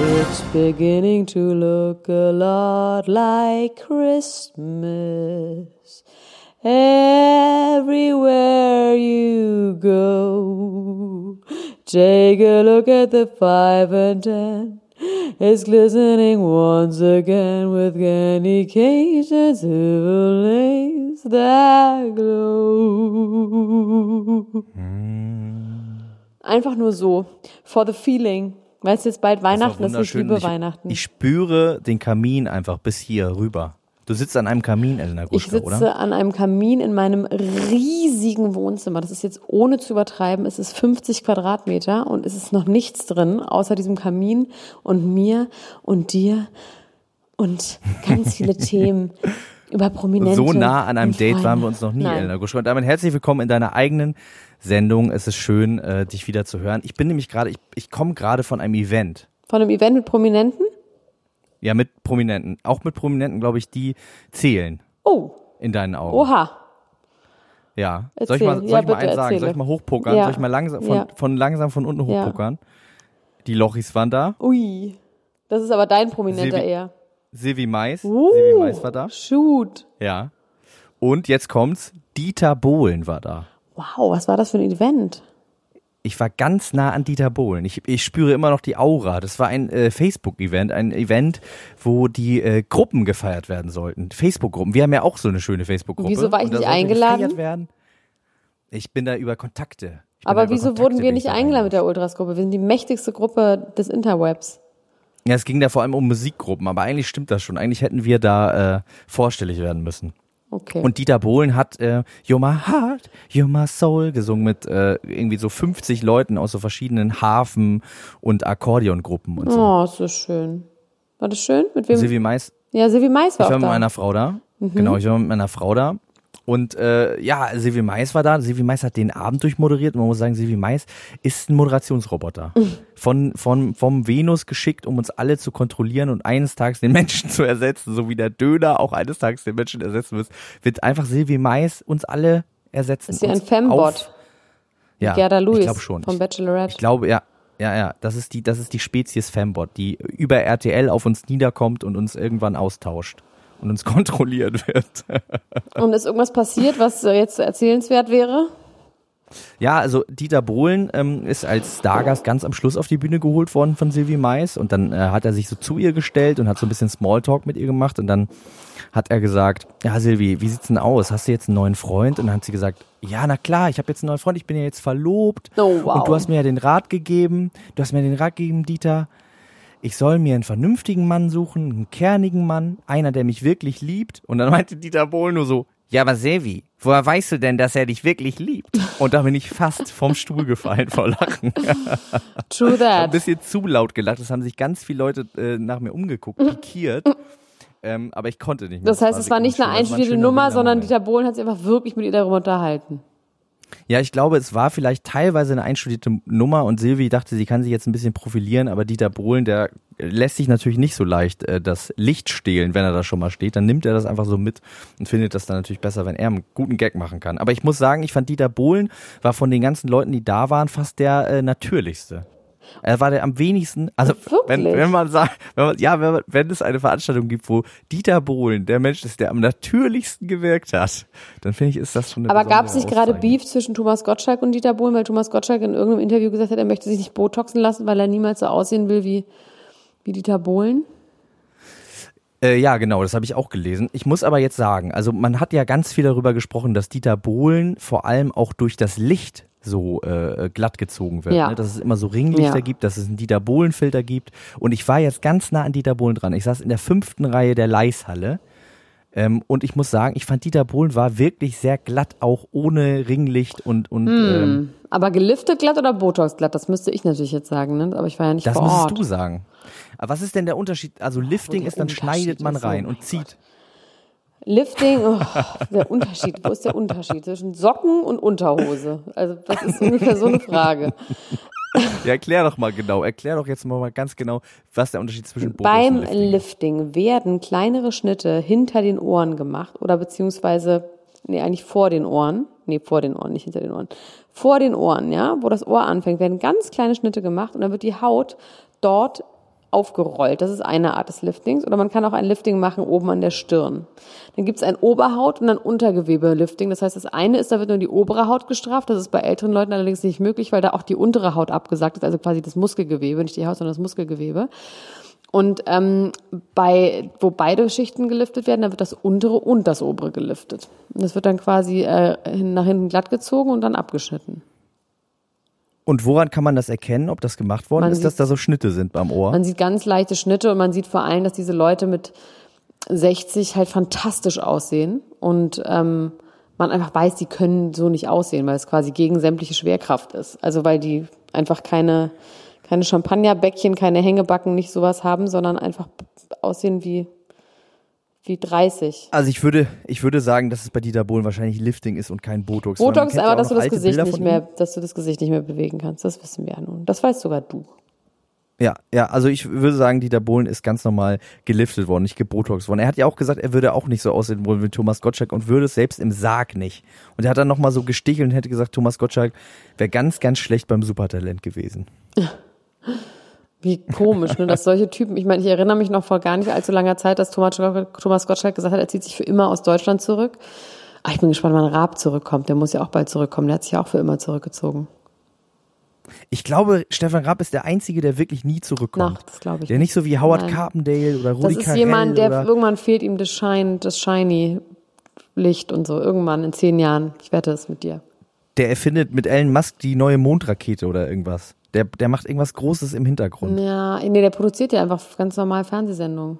It's beginning to look a lot like Christmas everywhere you go. Take a look at the five and ten. It's glistening once again with candy canes and silver lace that glow. Hmm. Einfach nur so, for the feeling. Weil es jetzt bald Weihnachten ist, ich liebe ich, Weihnachten. Ich spüre den Kamin einfach bis hier rüber. Du sitzt an einem Kamin, Elena Gruschka, ich sitze oder? an einem Kamin in meinem riesigen Wohnzimmer. Das ist jetzt ohne zu übertreiben. Es ist 50 Quadratmeter und es ist noch nichts drin, außer diesem Kamin und mir und dir und ganz viele Themen über Prominente. So nah an einem Date waren wir uns noch nie, Nein. Elena Gruschka. Und damit herzlich willkommen in deiner eigenen Sendung. Es ist schön, äh, dich wieder zu hören. Ich bin nämlich gerade, ich, ich komme gerade von einem Event. Von einem Event mit Prominenten? Ja, mit Prominenten. Auch mit Prominenten, glaube ich, die zählen Oh, in deinen Augen. oha. Ja. Soll ich mal, Erzähl. soll Ja, ich mal eins sagen? erzähle. Soll ich mal hochpokern? Ja. Soll ich mal langsam von, Ja. von langsam von unten hochpokern? Die Lochis waren da. Ui. Das ist aber dein Prominenter Silvi- eher. Silvi Mais. Uh, Silvi Mais war da. Shoot. Ja. Und jetzt kommt's. Dieter Bohlen war da. Wow, was war das für ein Event? Ich war ganz nah an Dieter Bohlen. Ich, ich spüre immer noch die Aura. Das war ein äh, Facebook-Event, ein Event, wo die äh, Gruppen gefeiert werden sollten. Facebook-Gruppen. Wir haben ja auch so eine schöne Facebook-Gruppe. Wieso war ich nicht eingeladen? Ich bin da über Kontakte. Aber wieso Kontakte wurden wir nicht eingeladen mit der Ultras-Gruppe? Wir sind die mächtigste Gruppe des Interwebs. Ja, es ging da vor allem um Musikgruppen, aber eigentlich stimmt das schon. Eigentlich hätten wir da äh, vorstellig werden müssen. Okay. Und Dieter Bohlen hat äh, You're My Heart, You're My Soul gesungen mit äh, irgendwie so 50 Leuten aus so verschiedenen Hafen- und Akkordeongruppen und so. oh, ist so schön. War das schön? Mit wem? Silvi Mais, ja, Silvi Mais war ich war mit da. meiner Frau da. Mhm. Genau, ich war mit meiner Frau da. Und äh, ja, Silvi Mais war da. Silvi Mais hat den Abend durchmoderiert. Und man muss sagen, Silvi Mais ist ein Moderationsroboter. Mhm. Von, von, vom Venus geschickt, um uns alle zu kontrollieren und eines Tages den Menschen zu ersetzen, so wie der Döner auch eines Tages den Menschen ersetzen wird, wird einfach Silvi Mais uns alle ersetzen. ist sie ein Fembot? Ja, Gerda Lewis ich glaube schon. vom Bachelorette. ich glaube, ja. Ja, ja, das ist die, das ist die Spezies Fembot, die über RTL auf uns niederkommt und uns irgendwann austauscht und uns kontrolliert wird. Und ist irgendwas passiert, was äh, jetzt erzählenswert wäre? Ja, also Dieter Bohlen ähm, ist als Stargast ganz am Schluss auf die Bühne geholt worden von Sylvie Mais und dann äh, hat er sich so zu ihr gestellt und hat so ein bisschen Smalltalk mit ihr gemacht und dann hat er gesagt, ja Sylvie, wie sieht's denn aus? Hast du jetzt einen neuen Freund? Und dann hat sie gesagt, ja, na klar, ich habe jetzt einen neuen Freund, ich bin ja jetzt verlobt Oh, wow. und du hast mir ja den Rat gegeben, du hast mir den Rat gegeben, Dieter, ich soll mir einen vernünftigen Mann suchen, einen kernigen Mann, einer, der mich wirklich liebt. Und dann meinte Dieter Bohlen nur so, ja, aber Sevi, woher weißt du denn, dass er dich wirklich liebt? Und da bin ich fast vom Stuhl gefallen vor Lachen. True ein that. bisschen zu laut gelacht. Es haben sich ganz viele Leute äh, nach mir umgeguckt, pikiert. Ähm, aber ich konnte nicht mehr. Das heißt, es war nicht eine einstudierte Nummer, sondern Dieter Bohlen hat sich einfach wirklich mit ihr darüber unterhalten. Ja, ich glaube, es war vielleicht teilweise eine einstudierte Nummer und Silvi dachte, sie kann sich jetzt ein bisschen profilieren, aber Dieter Bohlen, der lässt sich natürlich nicht so leicht äh, das Licht stehlen, wenn er da schon mal steht. Dann nimmt er das einfach so mit und findet das dann natürlich besser, wenn er einen guten Gag machen kann. Aber ich muss sagen, ich fand Dieter Bohlen war von den ganzen Leuten, die da waren, fast der äh, natürlichste. Er war der am wenigsten, also wenn, wenn man sagt, wenn man, ja, wenn, man, wenn es eine Veranstaltung gibt, wo Dieter Bohlen der Mensch ist, der am natürlichsten gewirkt hat, dann finde ich, ist das schon eine Aber gab es nicht gerade Auszeichnung. Beef zwischen Thomas Gottschalk und Dieter Bohlen, weil Thomas Gottschalk in irgendeinem Interview gesagt hat, er möchte sich nicht botoxen lassen, weil er niemals so aussehen will wie, wie Dieter Bohlen? Äh, ja, genau, das habe ich auch gelesen. Ich muss aber jetzt sagen, also man hat ja ganz viel darüber gesprochen, dass Dieter Bohlen vor allem auch durch das Licht so äh, glatt gezogen wird. Ja. Ne? Dass es immer so Ringlichter Ja. gibt, dass es einen Dieter Bohlen-Filter gibt. Und ich war jetzt ganz nah an Dieter Bohlen dran. Ich saß in der fünften Reihe der Leishalle. Ähm, und ich muss sagen, ich fand Dieter Bohlen war wirklich sehr glatt, auch ohne Ringlicht und, und Hm. ähm, Aber geliftet glatt oder Botox glatt? Das müsste ich natürlich jetzt sagen, ne? Aber ich war ja nicht das vor musst Ort. du sagen. Aber was ist denn der Unterschied? Also Lifting der ist, dann schneidet man so, rein mein und zieht. Lifting, oh, der Unterschied, wo ist der Unterschied zwischen Socken und Unterhose? Also das ist ungefähr so eine Frage. Ja, erklär doch mal genau. Erklär doch jetzt mal ganz genau, was der Unterschied zwischen Botox Beim und Lifting ist. Lifting werden kleinere Schnitte hinter den Ohren gemacht oder beziehungsweise, nee, eigentlich vor den Ohren. Nee, vor den Ohren, nicht hinter den Ohren. Vor den Ohren, ja, wo das Ohr anfängt, werden ganz kleine Schnitte gemacht und dann wird die Haut dort aufgerollt. Das ist eine Art des Liftings. Oder man kann auch ein Lifting machen oben an der Stirn. Dann gibt es ein Oberhaut- und ein Untergewebe-Lifting. Das heißt, das eine ist, da wird nur die obere Haut gestraft. Das ist bei älteren Leuten allerdings nicht möglich, weil da auch die untere Haut abgesagt ist, also quasi das Muskelgewebe, nicht die Haut, sondern das Muskelgewebe. Und ähm, bei, wo beide Schichten geliftet werden, da wird das untere und das obere geliftet. Das wird dann quasi äh, nach hinten glatt gezogen und dann abgeschnitten. Und woran kann man das erkennen, ob das gemacht worden Man ist, dass sieht- da so Schnitte sind beim Ohr? Man sieht ganz leichte Schnitte und man sieht vor allem, dass diese Leute mit 60 halt fantastisch aussehen und ähm, man einfach weiß, die können so nicht aussehen, weil es quasi gegen sämtliche Schwerkraft ist. Also weil die einfach keine, keine Champagnerbäckchen, keine Hängebacken, nicht sowas haben, sondern einfach aussehen wie, wie 30. Also ich würde, ich würde sagen, dass es bei Dieter Bohlen wahrscheinlich Lifting ist und kein Botox. Botox ja auch dass du das Gesicht Bilder nicht mehr, dass du das Gesicht nicht mehr bewegen kannst. Das wissen wir ja nun. Das weißt sogar du. Ja, ja, also ich würde sagen, Dieter Bohlen ist ganz normal geliftet worden, nicht gebotox worden. Er hat ja auch gesagt, er würde auch nicht so aussehen wollen wie Thomas Gottschalk und würde es selbst im Sarg nicht. Und er hat dann nochmal so gestichelt und hätte gesagt, Thomas Gottschalk wäre ganz, ganz schlecht beim Supertalent gewesen. Wie komisch, ne, dass solche Typen, ich meine, ich erinnere mich noch vor gar nicht allzu langer Zeit, dass Thomas, Thomas Gottschalk gesagt hat, er zieht sich für immer aus Deutschland zurück. Ah, ich bin gespannt, wann Raab zurückkommt. Der muss ja auch bald zurückkommen. Der hat sich ja auch für immer zurückgezogen. Ich glaube, Stefan Raab ist der Einzige, der wirklich nie zurückkommt. Ach, das glaube ich Der nicht so wie Howard Nein. Carpendale oder Das Rudi ist Carell jemand, der irgendwann fehlt ihm das Shine, das Shiny Licht und so. Irgendwann in zehn Jahren. Ich wette es mit dir. der erfindet mit Elon Musk die neue Mondrakete oder irgendwas. Der, der macht irgendwas Großes im Hintergrund. Ja, nee, der produziert ja einfach ganz normal Fernsehsendungen.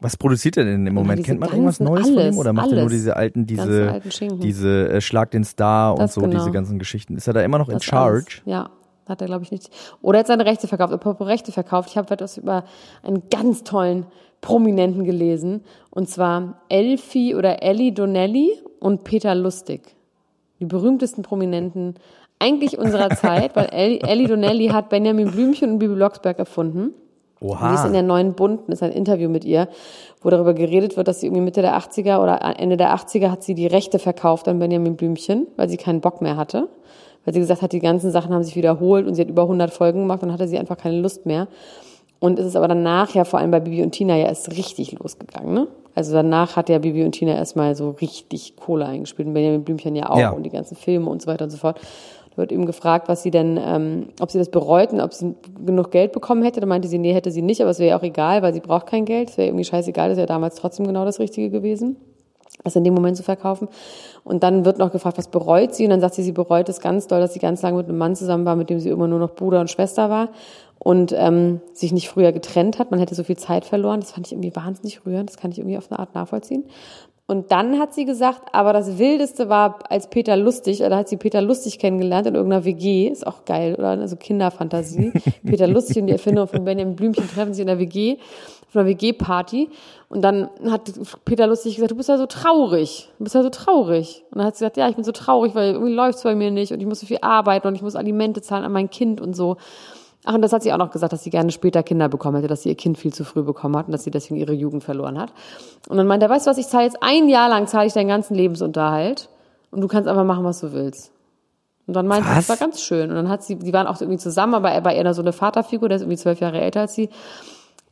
Was produziert er denn im Moment? Kennt man irgendwas Neues von alles, ihm oder macht er nur alles. diese alten, diese, alten diese äh, Schlag den Star und Das so, genau. diese ganzen Geschichten? Ist er da immer noch in Das Charge? Alles. Ja, hat er, glaube ich, nicht. Oder er hat seine Rechte verkauft. Apropos Rechte verkauft. Ich habe etwas über einen ganz tollen Prominenten gelesen. Und zwar Elfie oder Ellie Donnelly und Peter Lustig. Die berühmtesten Prominenten eigentlich unserer Zeit, weil Ellie, Ellie Donnelly hat Benjamin Blümchen und Bibi Blocksberg erfunden. Die ist in Oha. der neuen Bunden, ist ein Interview mit ihr, wo darüber geredet wird, dass sie irgendwie Mitte der 80er oder Ende der 80er hat sie die Rechte verkauft an Benjamin Blümchen, weil sie keinen Bock mehr hatte. Weil sie gesagt hat, die ganzen Sachen haben sich wiederholt und sie hat über 100 Folgen gemacht und hatte sie einfach keine Lust mehr. Und es ist aber danach ja vor allem bei Bibi und Tina ja erst richtig losgegangen, ne? Also danach hat ja Bibi und Tina erstmal so richtig Kohle eingespielt und Benjamin Blümchen ja auch Ja. und die ganzen Filme und so weiter und so fort. Wird eben gefragt, was sie denn, ähm, ob sie das bereuten, ob sie genug Geld bekommen hätte. Da meinte sie, nee, hätte sie nicht, aber es wäre ja auch egal, weil sie braucht kein Geld. Es wäre irgendwie scheißegal, das wäre damals trotzdem genau das Richtige gewesen das in dem Moment zu verkaufen. Und dann wird noch gefragt, was bereut sie? Und dann sagt sie, sie bereut es ganz doll, dass sie ganz lange mit einem Mann zusammen war, mit dem sie immer nur noch Bruder und Schwester war und ähm, sich nicht früher getrennt hat. Man hätte so viel Zeit verloren. Das fand ich irgendwie wahnsinnig rührend. Das kann ich irgendwie auf eine Art nachvollziehen. Und dann hat sie gesagt, aber das Wildeste war als Peter Lustig, da hat sie Peter Lustig kennengelernt in irgendeiner WG, ist auch geil, oder? Also Kinderfantasie. Peter Lustig und die Erfindung von Benjamin Blümchen treffen sich in der WG, auf einer WG-Party. Und dann hat Peter Lustig gesagt, du bist ja so traurig. Du bist ja so traurig. Und dann hat sie gesagt, ja, ich bin so traurig, weil irgendwie läuft's bei mir nicht und ich muss so viel arbeiten und ich muss Alimente zahlen an mein Kind und so. Ach, und das hat sie auch noch gesagt, dass sie gerne später Kinder bekommen hätte, dass sie ihr Kind viel zu früh bekommen hat und dass sie deswegen ihre Jugend verloren hat. Und dann meinte er, weißt du was, ich zahle jetzt ein Jahr lang, zahle ich deinen ganzen Lebensunterhalt und du kannst einfach machen, was du willst. Und dann meinte sie, das war ganz schön. Und dann hat sie, die waren auch irgendwie zusammen, aber er war eher so eine Vaterfigur, der ist irgendwie zwölf Jahre älter als sie.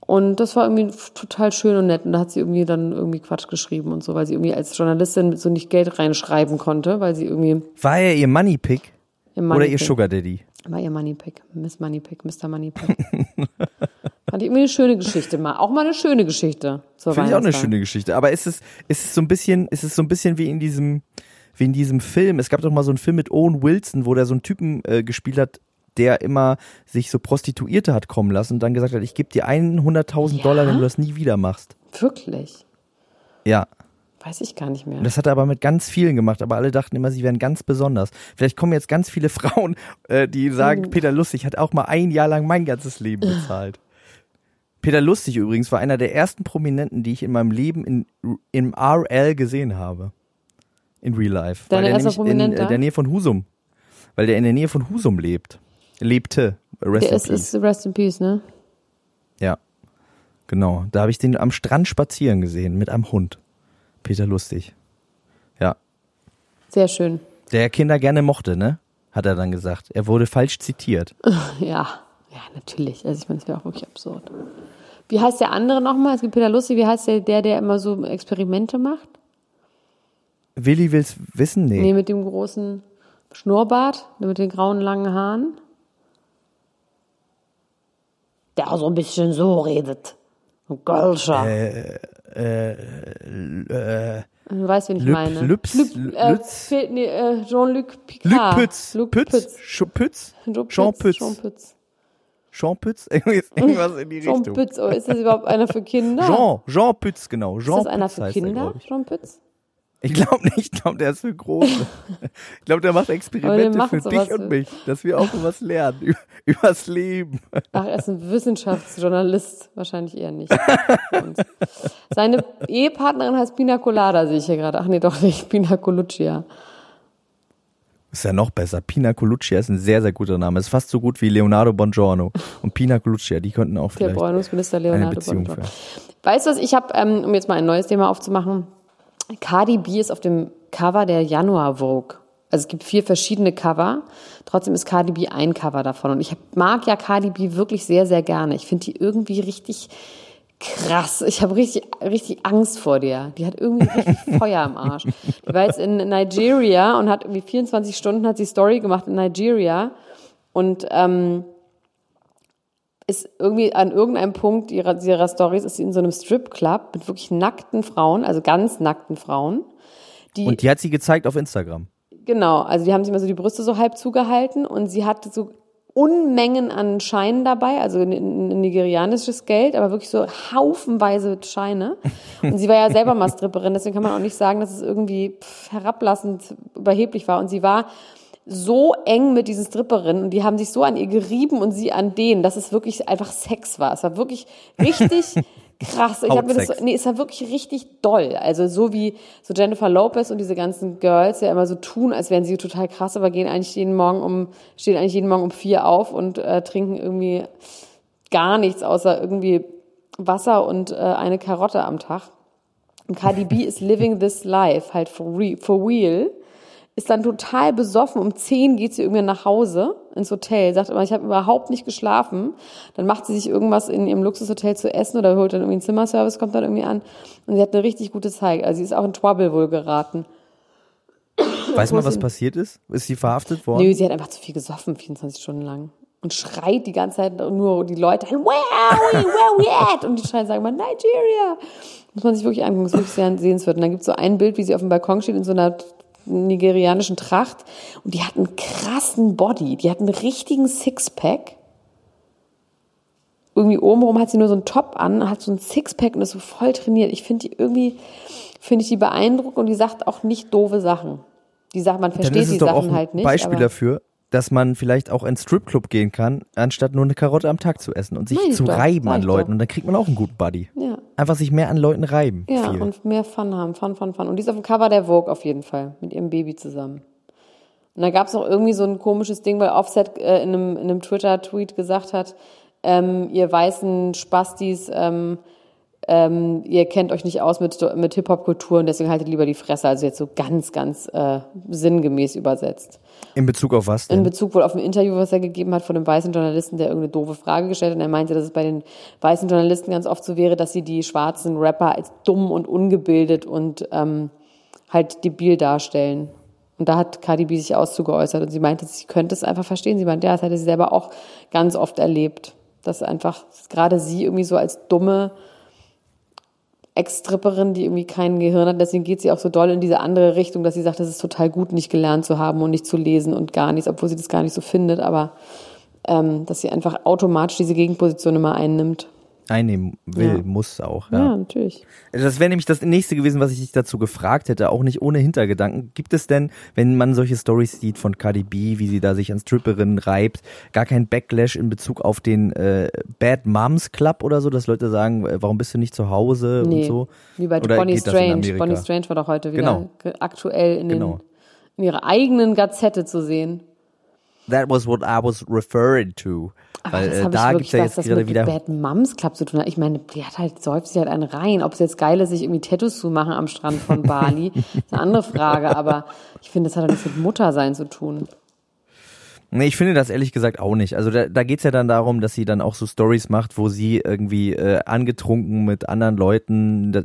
Und das war irgendwie total schön und nett. Und da hat sie irgendwie dann irgendwie Quatsch geschrieben und so, weil sie irgendwie als Journalistin so nicht Geld reinschreiben konnte, weil sie irgendwie War er ihr Moneypick im oder ihr Sugar Daddy? War ihr Moneypick, Miss Moneypick, Mr. Moneypick. Fand ich irgendwie eine schöne Geschichte mal. Auch mal eine schöne Geschichte. Finde ich auch eine schöne Geschichte. Aber ist es, ist es so ein bisschen, ist es so ein bisschen wie in diesem, wie in diesem Film. Es gab doch mal so einen Film mit Owen Wilson, wo der so einen Typen äh, gespielt hat, der immer sich so Prostituierte hat kommen lassen und dann gesagt hat, ich gebe dir 100.000 Ja? Dollar, wenn du das nie wieder machst. Wirklich? Ja. Weiß ich gar nicht mehr. Und das hat er aber mit ganz vielen gemacht, aber alle dachten immer, sie wären ganz besonders. Vielleicht kommen jetzt ganz viele Frauen, äh, die sagen, Mhm. Peter Lustig hat auch mal ein Jahr lang mein ganzes Leben bezahlt. Peter Lustig übrigens war einer der ersten Prominenten, die ich in meinem Leben in, im RL gesehen habe. In Real Life. Dein weil der erster nämlich in äh, der Nähe von Husum. Weil der in der Nähe von Husum lebt. Lebte. Rest Der in ist, peace. ist Rest in Peace, ne? Ja. Genau. Da habe ich den am Strand spazieren gesehen mit einem Hund. Peter Lustig. Ja. Sehr schön. Der Kinder gerne mochte, ne? Hat er dann gesagt. Er wurde falsch zitiert. Ja, ja, natürlich. Also ich meine, das wäre auch wirklich absurd. Wie heißt der andere nochmal? Es gibt Peter Lustig, wie heißt der, der, der immer so Experimente macht? Willi will's wissen? Nee. Nee, mit dem großen Schnurrbart, mit den grauen langen Haaren. Der so ein bisschen so redet. Ein Gölscher. Äh, du weißt, wen ich Lüb- meine. Lübs- Lüb, äh, Lütz? nee, äh, Jean-Luc Luc Picard. Pütz. Luc Pütz. Pütz. Jean Jean Pütz. Jean Pütz. Jean Pütz? Irgendwas in die Jean Richtung. Pütz. Oh, ist das überhaupt einer für Kinder? Jean, Jean Pütz, genau. Jean ist das einer Pütz für er, Kinder? ich. Jean Pütz? Ich glaube nicht, ich glaube, der ist für Große. ich glaube, der macht Experimente für dich und mich, dass wir auch was lernen über, übers Leben. Ach, er ist ein Wissenschaftsjournalist. Wahrscheinlich eher nicht. Und Seine Ehepartnerin heißt Pina Colada, sehe ich hier gerade. Ach nee, doch nicht. Pina Coluccia. Ist ja noch besser. Pina Coluccia ist ein sehr, sehr guter Name. Ist fast so gut wie Leonardo Bongiorno. Und Pina Coluccia, die könnten auch Der vielleicht Bräunungsminister eine Leonardo Bongiorno. Weißt du was, ich habe, ähm, um jetzt mal ein neues Thema aufzumachen, Cardi B ist auf dem Cover der Januar Vogue. Also es gibt vier verschiedene Cover, trotzdem ist Cardi B ein Cover davon. Und ich mag ja Cardi B wirklich sehr, sehr gerne. Ich finde die irgendwie richtig krass. Ich habe richtig, richtig Angst vor der. Die hat irgendwie richtig Feuer im Arsch. Die war jetzt in Nigeria und hat irgendwie 24 Stunden hat sie Story gemacht in Nigeria. Und ähm, ist irgendwie an irgendeinem Punkt ihrer, ihrer Stories ist sie in so einem Stripclub mit wirklich nackten Frauen, also ganz nackten Frauen. Die, Und die hat sie gezeigt auf Instagram. genau, also die haben sich immer so die Brüste so halb zugehalten und sie hatte so Unmengen an Scheinen dabei, also nigerianisches Geld, aber wirklich so haufenweise Scheine. Und sie war ja selber mal Stripperin, deswegen kann man auch nicht sagen, dass es irgendwie herablassend überheblich war. Und sie war so eng mit diesen Stripperinnen und die haben sich so an ihr gerieben und sie an denen, dass es wirklich einfach Sex war. Es war wirklich richtig krass. Ich habe mir das so, nee, es war wirklich richtig doll. Also so wie so Jennifer Lopez und diese ganzen Girls ja immer so tun, als wären sie total krass, aber gehen eigentlich jeden Morgen um, stehen eigentlich jeden Morgen um vier auf und äh, trinken irgendwie gar nichts außer irgendwie Wasser und äh, eine Karotte am Tag. Und Cardi B ist living this life, halt for, re for real. Ist dann total besoffen. Um 10 geht sie irgendwann nach Hause ins Hotel, sagt immer, ich habe überhaupt nicht geschlafen. Dann macht sie sich irgendwas in ihrem Luxushotel zu essen oder holt dann irgendwie einen Zimmerservice, kommt dann irgendwie an. Und sie hat eine richtig gute Zeit. Also sie ist auch in Trouble wohl geraten. Weiß man, was passiert ist? Ist sie verhaftet worden? Nö, sie hat einfach zu viel gesoffen, 24 Stunden lang. Und schreit die ganze Zeit nur die Leute, where are we, where we at? Und die schreien, sagen mal, Nigeria. Muss man sich wirklich angucken, ist wirklich sehr sehenswert. Und dann gibt es so ein Bild, wie sie auf dem Balkon steht in so einer nigerianischen Tracht. Und die hat einen krassen Body. Die hat einen richtigen Sixpack. Irgendwie obenrum hat sie nur so einen Top an, hat so einen Sixpack und ist so voll trainiert. Ich finde die irgendwie, finde ich die beeindruckend und die sagt auch nicht doofe Sachen. Die sagt, man versteht die doch auch Sachen ein halt nicht. Beispiel dafür, dass man vielleicht auch in Stripclub gehen kann, anstatt nur eine Karotte am Tag zu essen und sich zu doch, reiben an Leuten. doch. Und dann kriegt man auch einen guten Buddy. Ja. Einfach sich mehr an Leuten reiben. Ja, Viel. und mehr Fun haben. Fun, Fun, Fun. Und die ist auf dem Cover der Vogue auf jeden Fall. Mit ihrem Baby zusammen. Und da gab es noch irgendwie so ein komisches Ding, weil Offset äh, in einem, in einem Twitter-Tweet gesagt hat, ähm, ihr weißen Spastis, ähm, ähm, ihr kennt euch nicht aus mit, mit Hip-Hop-Kultur und deswegen haltet lieber die Fresse. Also jetzt so ganz, ganz äh, sinngemäß übersetzt. In Bezug auf was denn? In Bezug wohl auf ein Interview, was er gegeben hat von einem weißen Journalisten, der irgendeine doofe Frage gestellt hat. Und er meinte, dass es bei den weißen Journalisten ganz oft so wäre, dass sie die schwarzen Rapper als dumm und ungebildet und ähm, halt debil darstellen. Und da hat Cardi B sich auszugeäußert und sie meinte, sie könnte es einfach verstehen. Sie meinte, ja, das hätte sie selber auch ganz oft erlebt. Dass einfach gerade sie irgendwie so als dumme Ex-Stripperin, die irgendwie kein Gehirn hat, deswegen geht sie auch so doll in diese andere Richtung, dass sie sagt, es ist total gut, nicht gelernt zu haben und nicht zu lesen und gar nichts, obwohl sie das gar nicht so findet, aber ähm, dass sie einfach automatisch diese Gegenposition immer einnimmt einnehmen will, Ja. muss auch. Ja. Ja, natürlich. Das wäre nämlich das nächste gewesen, was ich dich dazu gefragt hätte, auch nicht ohne Hintergedanken. Gibt es denn, wenn man solche Stories sieht von Cardi B, wie sie da sich an Stripperinnen reibt, gar kein Backlash in Bezug auf den äh, Bad Moms Club oder so, dass Leute sagen, äh, warum bist du nicht zu Hause und Nee, so? wie bei Oder Bonnie Strange. Bonnie Strange war doch heute wieder Genau. ge- aktuell in, den, Genau. in ihrer eigenen Gazette zu sehen. That was what I was referring to. Aber Weil das äh, habe da ich gibt's wirklich, ja jetzt das gerade mit wieder. Bad Moms Club zu tun hat. Ich meine, die hat halt, säuft sich halt einen rein. Ob es jetzt geil ist, sich irgendwie Tattoos zu machen am Strand von Bali, ist eine andere Frage. Aber ich finde, das hat doch nichts mit Muttersein zu tun. Nee, ich finde das ehrlich gesagt auch nicht. Also da, da geht's ja dann darum, dass sie dann auch so Stories macht, wo sie irgendwie äh, angetrunken mit anderen Leuten, da,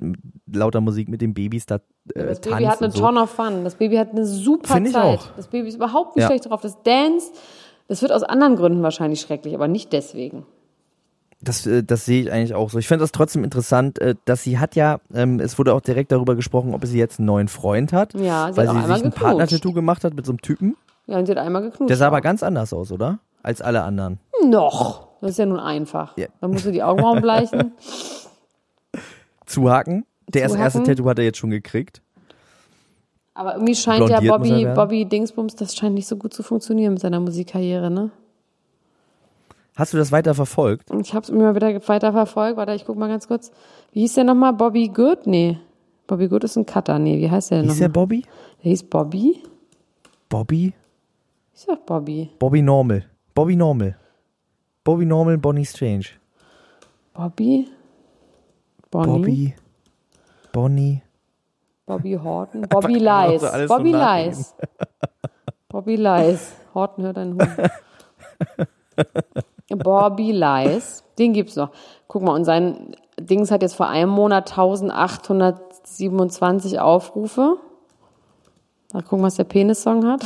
lauter Musik mit den Babys da äh, Das Baby hat eine so. Ton of Fun. Das Baby hat eine super Zeit. auch. Das Baby ist überhaupt nicht Ja. schlecht drauf. Das Dance, das wird aus anderen Gründen wahrscheinlich schrecklich, aber nicht deswegen. Das, äh, das sehe ich eigentlich auch so. Ich finde das trotzdem interessant, äh, dass sie hat ja, ähm, es wurde auch direkt darüber gesprochen, ob sie jetzt einen neuen Freund hat, Ja, sie weil hat sie sich ein. Partner-Tattoo gemacht hat mit so einem Typen. Ja, und sie hat einmal geknutscht. Der sah aber ganz anders aus, oder? Als alle anderen. Noch. Das ist ja nun einfach. Ja. Dann musst du die Augenbrauen bleichen. Zuhaken. Der erste, erste Zuhaken. Tattoo hat er jetzt schon gekriegt. Aber irgendwie scheint ja Blondiert er Bobby. Bobby Dingsbums, das scheint nicht so gut zu funktionieren mit seiner Musikkarriere, ne? Hast du das weiter verfolgt? Ich habe es mal wieder weiter verfolgt. Warte, ich guck mal ganz kurz. Wie hieß der nochmal? Bobby Good? Nee. Bobby Good ist ein Cutter. Nee, wie heißt der denn Hieß der nochmal? Bobby? Der hieß Bobby? Bobby? Ich sag Bobby. Bobby Normal. Bobby Normal. Bobby Normal, Bonnie Strange. Bobby? Bonnie? Bobby. Bonnie. Bobby Horton? Bobby Lies. Bobby. Lies. Bobby Lies. Horton hört einen Hund. Bobby Lies. Den gibt's noch. Guck mal, und sein Dings hat jetzt vor einem Monat 1827 Aufrufe. Mal gucken, was der Penis-Song hat.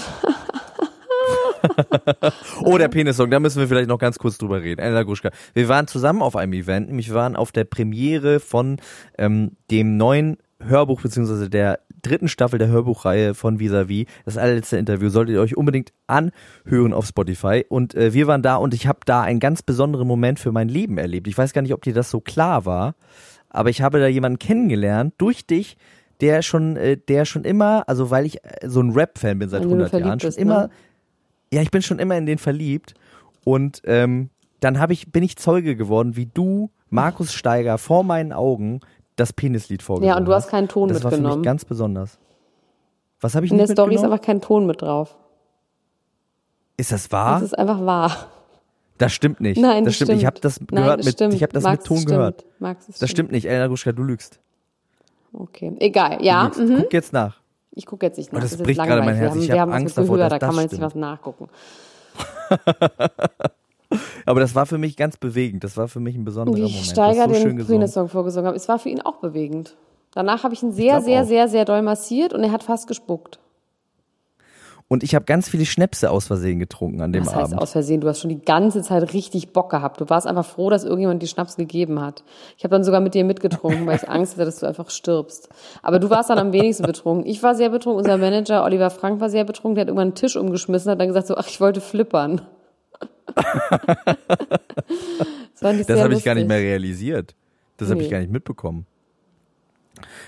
Oh, der Penissong, da müssen wir vielleicht noch ganz kurz drüber reden. Ella Gruschka. Wir waren zusammen auf einem Event, nämlich wir waren auf der Premiere von ähm, dem neuen Hörbuch, beziehungsweise der dritten Staffel der Hörbuchreihe von Visavi. Das allerletzte Interview solltet ihr euch unbedingt anhören auf Spotify. Und äh, wir waren da und ich habe da einen ganz besonderen Moment für mein Leben erlebt. Ich weiß gar nicht, ob dir das so klar war, aber ich habe da jemanden kennengelernt durch dich, der schon, äh, der schon immer, also weil ich äh, so ein Rap-Fan bin seit Weil du 100 verliebt Jahren, schon bist, immer, ne? Ja, ich bin schon immer in den verliebt und ähm, dann habe ich bin ich Zeuge geworden, wie du Markus Steiger vor meinen Augen das Penislied vorgesungen Ja, und du hast keinen Ton das war für mitgenommen. mich ganz besonders. Was habe ich In der Story ist mitgenommen? einfach kein Ton mit drauf. Ist das wahr? Das ist einfach wahr. Das stimmt nicht. Nein, das stimmt. Ich habe das Nein, gehört das mit stimmt. ich habe das Max, mit Ton stimmt. gehört. Max, Das stimmt nicht, Elena Gruschka, du lügst. Okay, egal. Ja, mhm. Guck jetzt nach. Ich gucke jetzt nicht nach. Oh, das jetzt bricht gerade mein. Herz. Wir haben, Ich wir hab haben Angst das davor, dass da kann das man jetzt nicht stimmt. was nachgucken. Aber das war für mich ganz bewegend. Das war für mich ein besonderer Wie Moment. Du Steiger so den. Penis-Song vorgesungen hat. Es war für ihn auch bewegend. Danach habe ich ihn sehr, glaub sehr, auch. sehr, sehr doll massiert und er hat fast gespuckt. Und ich habe ganz viele Schnäpse aus Versehen getrunken an dem heißt Abend. aus Versehen, du hast schon die ganze Zeit richtig Bock gehabt. Du warst einfach froh, dass irgendjemand dir Schnaps gegeben hat. Ich habe dann sogar mit dir mitgetrunken, weil ich Angst hatte, dass du einfach stirbst. Aber du warst dann am wenigsten betrunken. Ich war sehr betrunken, unser Manager Oliver Frank war sehr betrunken, der hat irgendwann einen Tisch umgeschmissen, hat dann gesagt so, ach, ich wollte flippern. das Das habe ich gar nicht mehr realisiert. Das habe ich Nee. gar nicht mitbekommen.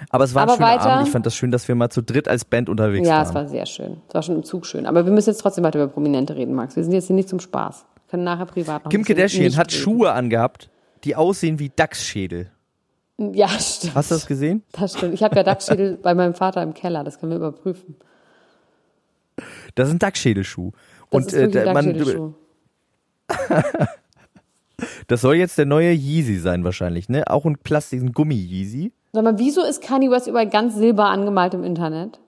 Aber es war ein Aber schöner weiter- Abend. Ich fand das schön, dass wir mal zu dritt als Band unterwegs Ja, waren. es war sehr schön. Es war schon im Zug schön. Aber wir müssen jetzt trotzdem weiter über Prominente reden, Max. Wir sind jetzt hier nicht zum Spaß. Wir können nachher privat noch Kim ein Kardashian hat reden. Schuhe angehabt, die aussehen wie Dachsschädel. Ja, stimmt. Hast du das gesehen? Das stimmt. Ich habe ja Dachschädel bei meinem Vater im Keller. Das können wir überprüfen. Das ist ein Dachsschädelschuh. Das Und ist äh, ein man, Dachschädelschuh. Das soll jetzt der neue Yeezy sein wahrscheinlich, ne? Auch ein Plastik, ein Gummi-Yeezy. Sag mal, wieso ist Kanye West überall ganz silber angemalt im Internet?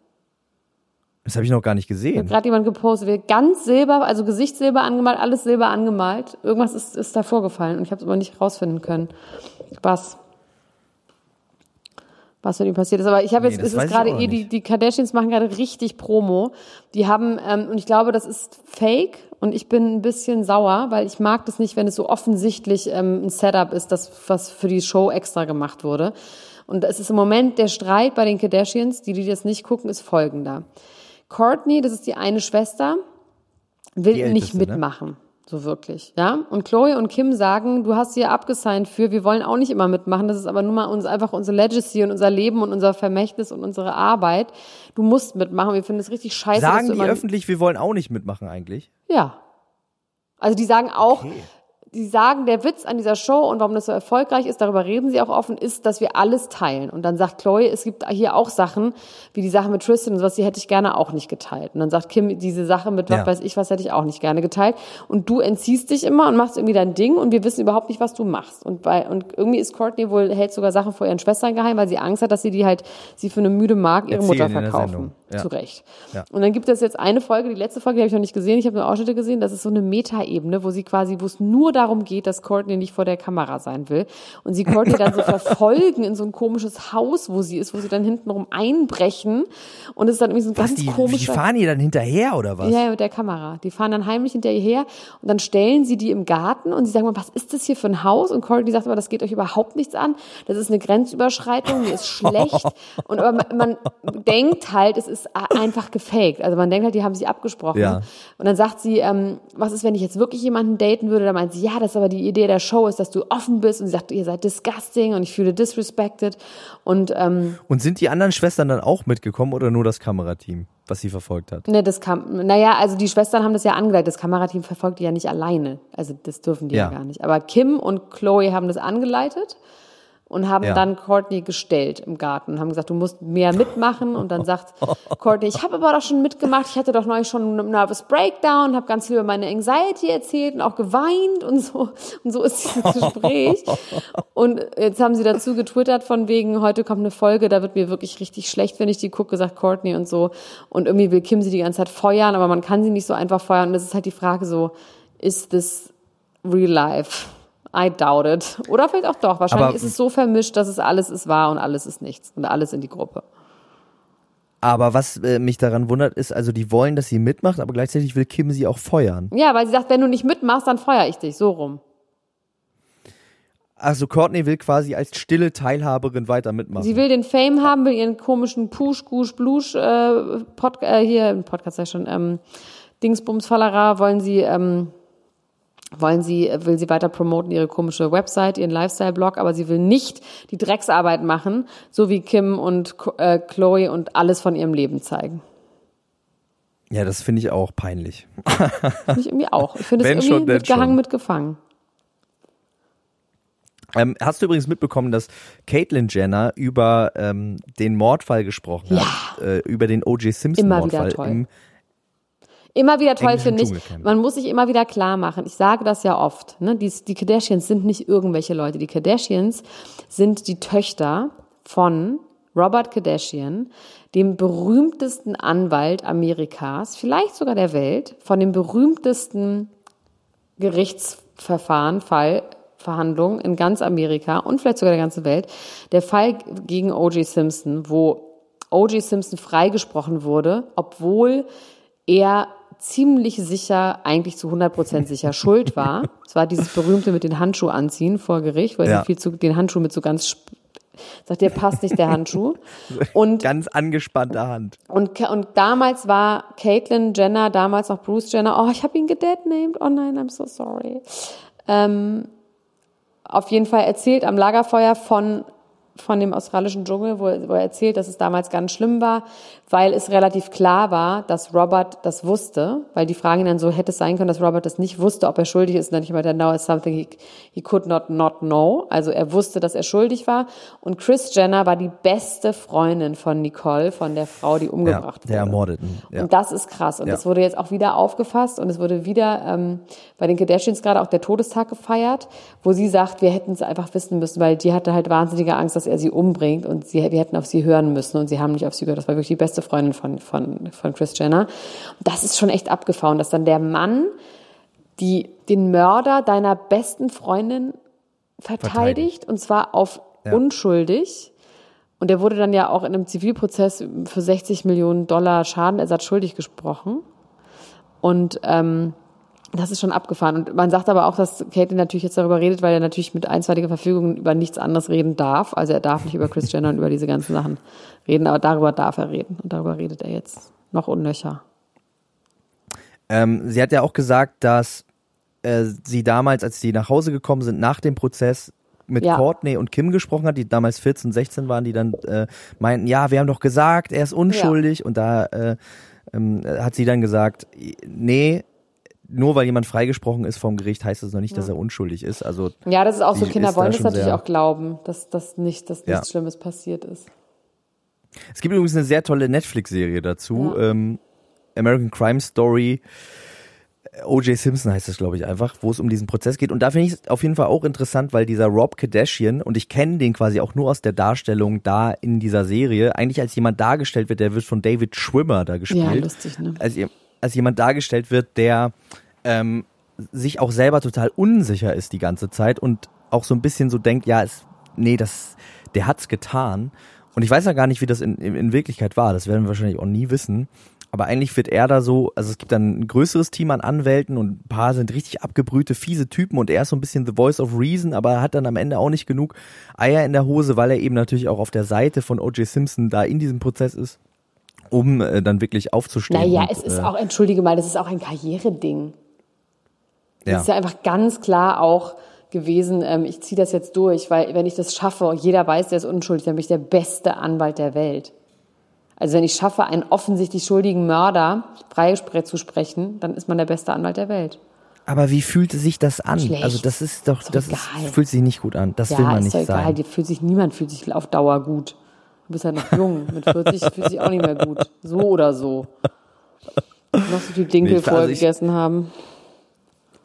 Das habe ich noch gar nicht Hat gesehen. gerade jemand gepostet, wird ganz silber, also Gesichtssilber angemalt, alles silber angemalt. Irgendwas ist, ist da vorgefallen und ich habe es aber nicht rausfinden können. Was? Was mit ihm passiert ist. Aber ich habe Nee, jetzt, ist es ich gerade eh, die, die Kardashians machen gerade richtig Promo. Die haben, ähm, und ich glaube, das ist fake und ich bin ein bisschen sauer, weil ich mag das nicht, wenn es so offensichtlich ähm, ein Setup ist, das, was für die Show extra gemacht wurde. Und es ist im Moment der Streit bei den Kardashians, die, die das nicht gucken, ist folgender. Courtney, das ist die eine Schwester, will Die nicht Älteste, ne? mitmachen. So wirklich, ja. Und Chloe und Kim sagen, du hast hier abgesigned für, wir wollen auch nicht immer mitmachen. Das ist aber nun mal uns einfach unsere Legacy und unser Leben und unser Vermächtnis und unsere Arbeit. Du musst mitmachen. Wir finden es richtig scheiße, dass Sagen die öffentlich, wir wollen auch nicht mitmachen eigentlich? ja. Also die sagen auch, die sagen, der Witz an dieser Show und warum das so erfolgreich ist, darüber reden sie auch offen, ist, dass wir alles teilen. Und dann sagt Chloe, es gibt hier auch Sachen, wie die Sache mit Tristan und sowas, die hätte ich gerne auch nicht geteilt. Und dann sagt Kim, diese Sache mit was Ja. weiß ich, was hätte ich auch nicht gerne geteilt. Und du entziehst dich immer und machst irgendwie dein Ding und wir wissen überhaupt nicht, was du machst. Und bei, und irgendwie ist Courtney wohl, hält sogar Sachen vor ihren Schwestern geheim, weil sie Angst hat, dass sie die halt, sie für eine müde Mark ihre Erzählen Mutter verkaufen. Ja. Zu Recht. Ja. Und dann gibt es jetzt eine Folge, die letzte Folge, die habe ich noch nicht gesehen, ich habe nur Ausschnitte gesehen, das ist so eine Metaebene, wo sie quasi, wo es nur darum geht, dass Courtney nicht vor der Kamera sein will. Und sie Courtney dann so verfolgen in so ein komisches Haus, wo sie ist, wo sie dann hintenrum einbrechen. Und es ist dann irgendwie so ein Was, ganz die, die komischer. fahren die dann hinterher oder was? Ja, mit der Kamera. Die fahren dann heimlich hinter ihr her und dann stellen sie die im Garten und sie sagen mal, was ist das hier für ein Haus? Und Courtney sagt aber, das geht euch überhaupt nichts an. Das ist eine Grenzüberschreitung, die ist schlecht. Und aber man, man denkt halt, es ist einfach gefaked. Also man denkt halt, die haben sich abgesprochen. Ja. Und dann sagt sie, ähm, was ist, wenn ich jetzt wirklich jemanden daten würde? Da meint sie, ja, das ist aber die Idee der Show ist, dass du offen bist. Und sie sagt, ihr seid disgusting und ich fühle disrespected. Und ähm, Und sind die anderen Schwestern dann auch mitgekommen oder nur das Kamerateam, was sie verfolgt hat? Ne, das kam, naja, also die Schwestern haben das ja angeleitet. Das Kamerateam verfolgt die ja nicht alleine. Also das dürfen die ja, Ja. gar nicht. Aber Kim und Chloe haben das angeleitet und haben Ja. dann Courtney gestellt im Garten und haben gesagt, du musst mehr mitmachen. Und dann sagt Courtney, ich habe aber doch schon mitgemacht. Ich hatte doch neulich schon einen Nervous Breakdown, habe ganz viel über meine Anxiety erzählt und auch geweint und so. Und so ist dieses Gespräch. Und jetzt haben sie dazu getwittert von wegen, heute kommt eine Folge, da wird mir wirklich richtig schlecht, wenn ich die gucke, sagt Courtney und so. Und irgendwie will Kim sie die ganze Zeit feuern, aber man kann sie nicht so einfach feuern. Und es ist halt die Frage so, ist this real life? I doubt it. Oder vielleicht auch doch. Wahrscheinlich Aber- ist es so vermischt, dass es alles ist wahr und alles ist nichts. Und alles in die Gruppe. Aber was äh, mich daran wundert, ist, also die wollen, dass sie mitmacht, aber gleichzeitig will Kim sie auch feuern. Ja, weil sie sagt, wenn du nicht mitmachst, dann feuer ich dich. So rum. Also Courtney will quasi als stille Teilhaberin weiter mitmachen. Sie will den Fame haben, will ihren komischen Push, Gush, Blush, äh, Pod, äh, hier, Podcast ja schon, ähm, Dingsbums Fallera, wollen sie, ähm, wollen sie, will sie weiter promoten, ihre komische Website, ihren Lifestyle-Blog, aber sie will nicht die Drecksarbeit machen, so wie Kim und äh, Chloe und alles von ihrem Leben zeigen. ja, das finde ich auch peinlich. Finde ich irgendwie auch. Ich finde es irgendwie schon, mitgehangen, schon. mitgefangen. Ähm, hast du übrigens mitbekommen, dass Caitlyn Jenner über ähm, den Mordfall gesprochen hat, äh, über den O.J. Simpson Immer wieder Mordfall toll. im Immer wieder toll finde ich. Man muss sich immer wieder klar machen. Ich sage das ja oft. Ne? Die, die Kardashians sind nicht irgendwelche Leute. Die Kardashians sind die Töchter von Robert Kardashian, dem berühmtesten Anwalt Amerikas, vielleicht sogar der Welt, von dem berühmtesten Gerichtsverfahren, Fall, Verhandlung in ganz Amerika und vielleicht sogar der ganzen Welt. Der Fall gegen O.J. Simpson, wo O.J. Simpson freigesprochen wurde, obwohl er ziemlich sicher, eigentlich zu 100% sicher schuld war. Es war dieses berühmte mit den Handschuh anziehen vor Gericht, weil Ja. er viel zu, den Handschuh mit so ganz, sagt, der passt nicht, der Handschuh. Und ganz angespannter Hand. und, und damals war Caitlyn Jenner, damals noch Bruce Jenner, oh, ich habe ihn gedeadnamed, oh nein, I'm so sorry. Ähm, auf jeden Fall erzählt am Lagerfeuer von von dem australischen Dschungel, wo, wo er erzählt, dass es damals ganz schlimm war, weil es relativ klar war, dass Robert das wusste, weil die fragen dann so, hätte es sein können, dass Robert das nicht wusste, ob er schuldig ist, und dann ich meinte, no, it's something he, he could not not know. Also er wusste, dass er schuldig war. Und Chris Jenner war die beste Freundin von Nicole, von der Frau, die umgebracht ja, der wurde. Ermordeten. Ja. Und das ist krass. Und Ja. das wurde jetzt auch wieder aufgefasst und es wurde wieder ähm, bei den Kardashians gerade auch der Todestag gefeiert, wo sie sagt, wir hätten es einfach wissen müssen, weil die hatte halt wahnsinnige Angst, dass er sie umbringt und sie, wir hätten auf sie hören müssen und sie haben nicht auf sie gehört. Das war wirklich die beste Freundin von, von, von Chris Jenner. Das ist schon echt abgefahren, dass dann der Mann die, den Mörder deiner besten Freundin verteidigt, Verteidigt. und zwar auf Ja. unschuldig. Und der wurde dann ja auch in einem Zivilprozess für 60 Millionen Dollar Schadenersatz schuldig gesprochen. Und ähm, das ist schon abgefahren. Und man sagt aber auch, dass Caitlyn natürlich jetzt darüber redet, weil er natürlich mit einstweiliger Verfügung über nichts anderes reden darf. Also er darf nicht über Chris Jenner und über diese ganzen Sachen reden, aber darüber darf er reden. Und darüber redet er jetzt noch unnöcher. Ähm, sie hat ja auch gesagt, dass äh, sie damals, als sie nach Hause gekommen sind, nach dem Prozess mit Ja. Courtney und Kim gesprochen hat, die damals 14, 16 waren, die dann äh, meinten, ja, wir haben doch gesagt, er ist unschuldig. Und da äh, ähm, hat sie dann gesagt, nee, nur weil jemand freigesprochen ist vom Gericht, heißt das noch nicht, dass er unschuldig ist. Also Ja, das ist auch so, Kinder wollen das natürlich auch glauben, dass das nicht, dass nichts Schlimmes passiert ist. Es gibt übrigens eine sehr tolle Netflix-Serie dazu. Ähm, American Crime Story. O.J. Simpson heißt es, glaube ich, einfach, wo es um diesen Prozess geht. Und da finde ich es auf jeden Fall auch interessant, weil dieser Rob Kardashian, und ich kenne den quasi auch nur aus der Darstellung da in dieser Serie, eigentlich als jemand dargestellt wird, der wird von David Schwimmer da gespielt. Ja, lustig, ne? als, als jemand dargestellt wird, der ähm, sich auch selber total unsicher ist die ganze Zeit und auch so ein bisschen so denkt, ja, es, nee, das, der hat's getan. Und ich weiß ja gar nicht, wie das in, in, Wirklichkeit war. Das werden wir wahrscheinlich auch nie wissen. Aber eigentlich wird er da so, also es gibt dann ein größeres Team an Anwälten und ein paar sind richtig abgebrühte, fiese Typen und er ist so ein bisschen the voice of reason, aber er hat dann am Ende auch nicht genug Eier in der Hose, weil er eben natürlich auch auf der Seite von O.J. Simpson da in diesem Prozess ist, um äh, dann wirklich aufzustehen. Naja, und, es ist äh, auch, entschuldige mal, das ist auch ein Karriereding. ja. Das ist ja einfach ganz klar auch gewesen, ähm, ich ziehe das jetzt durch, weil wenn ich das schaffe und jeder weiß, der ist unschuldig, dann bin ich der beste Anwalt der Welt. Also wenn ich schaffe, einen offensichtlich schuldigen Mörder freizusprechen, dann ist man der beste Anwalt der Welt. Aber wie fühlte sich das an? Schlecht. Also das ist doch, Ist doch das ist, fühlt sich nicht gut an. Das will ja, man ist nicht doch egal, sein. fühlt sich, niemand fühlt sich auf Dauer gut. Du bist halt noch jung, mit 40 fühlt sich auch nicht mehr gut. So oder so. Noch so viel Dinkel Nee, vorher also ich- gegessen haben.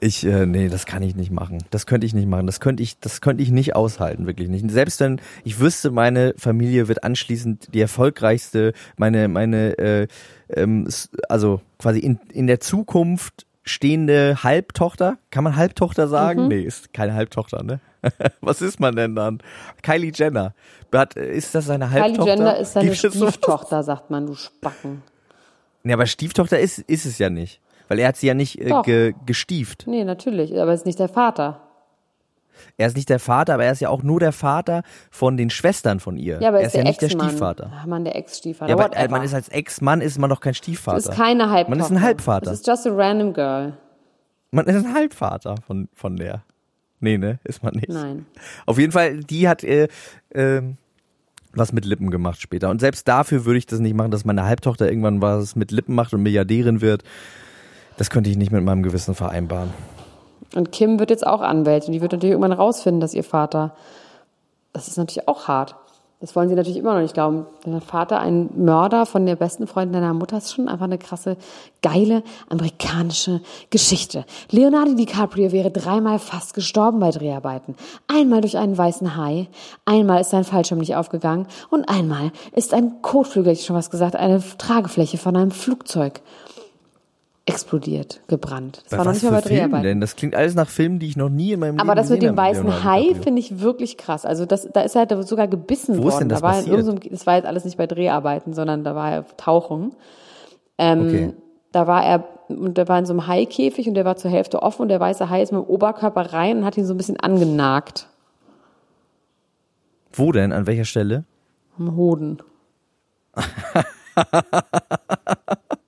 Ich, äh, nee, das kann ich nicht machen. Das könnte ich nicht machen. Das könnte ich, das könnte ich nicht aushalten, wirklich nicht. Selbst wenn ich wüsste, meine Familie wird anschließend die erfolgreichste, meine, meine, äh, ähm, also quasi in, in der Zukunft stehende Halbtochter. Kann man Halbtochter sagen? Mhm. Nee, ist keine Halbtochter, ne? Was ist man denn dann? Kylie Jenner. Hat, ist das seine Kylie Halbtochter? Jenner ist seine? Stieftochter, sagt man, du Spacken. Nee, aber Stieftochter ist, ist es ja nicht. Weil er hat sie ja nicht äh, ge, gestieft. Nee, natürlich, aber ist nicht der Vater. Er ist nicht der Vater, aber er ist ja auch nur der Vater von den Schwestern von ihr. Ja, aber er ist ja nicht der. Stiefvater. Ach man, der Ex-Stiefvater. Ja, aber äh, man ist als Ex-Mann ist man doch kein Stiefvater. ist keine Halbtochter. Man ist ein Halbvater. Es ist just a random girl. man ist ein Halbvater von, von der. Nee, ne? Ist man nicht. Nein. Auf jeden Fall, die hat äh, ähm, was mit Lippen gemacht später. Und selbst dafür würde ich das nicht machen, dass meine Halbtochter irgendwann was mit Lippen macht und Milliardärin wird. Das könnte ich nicht mit meinem Gewissen vereinbaren. Und Kim wird jetzt auch Anwältin. Die wird natürlich irgendwann rausfinden, dass ihr Vater. Das ist natürlich auch hart. Das wollen sie natürlich immer noch nicht glauben. Der Vater ein Mörder von der besten Freundin deiner Mutter ist, schon einfach eine krasse, geile amerikanische Geschichte. Leonardo DiCaprio wäre dreimal fast gestorben bei Dreharbeiten. Einmal durch einen weißen Hai, einmal ist sein Fallschirm nicht aufgegangen und einmal ist ein Kotflügel, ich schon was gesagt, eine Tragefläche von einem Flugzeug explodiert, gebrannt. Das Bei war noch nicht mal bei Dreharbeiten. denn? Das klingt alles nach Filmen, die ich noch nie in meinem Aber Leben das mit dem weißen Hai finde ich wirklich krass. Also das, da ist er halt sogar gebissen Wo ist worden. denn das da war er passiert? das war jetzt alles nicht bei Dreharbeiten, sondern da war er tauchen. Ähm, Okay. Da war er und der war in so einem Haikäfig und der war zur Hälfte offen und der weiße Hai ist mit dem Oberkörper rein und hat ihn so ein bisschen angenagt Wo denn? An welcher Stelle? am Hoden.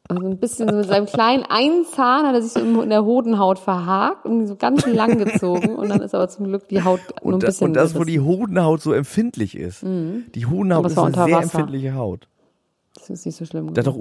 Also ein bisschen so mit seinem kleinen einen Zahn hat er sich so in der Hodenhaut verhakt und so ganz lang gezogen und dann ist aber zum Glück die Haut nur ein bisschen und das, wo die Hodenhaut so empfindlich ist. Die Hodenhaut ist eine sehr Wasser. empfindliche Haut. Das ist nicht so schlimm. Da hat doch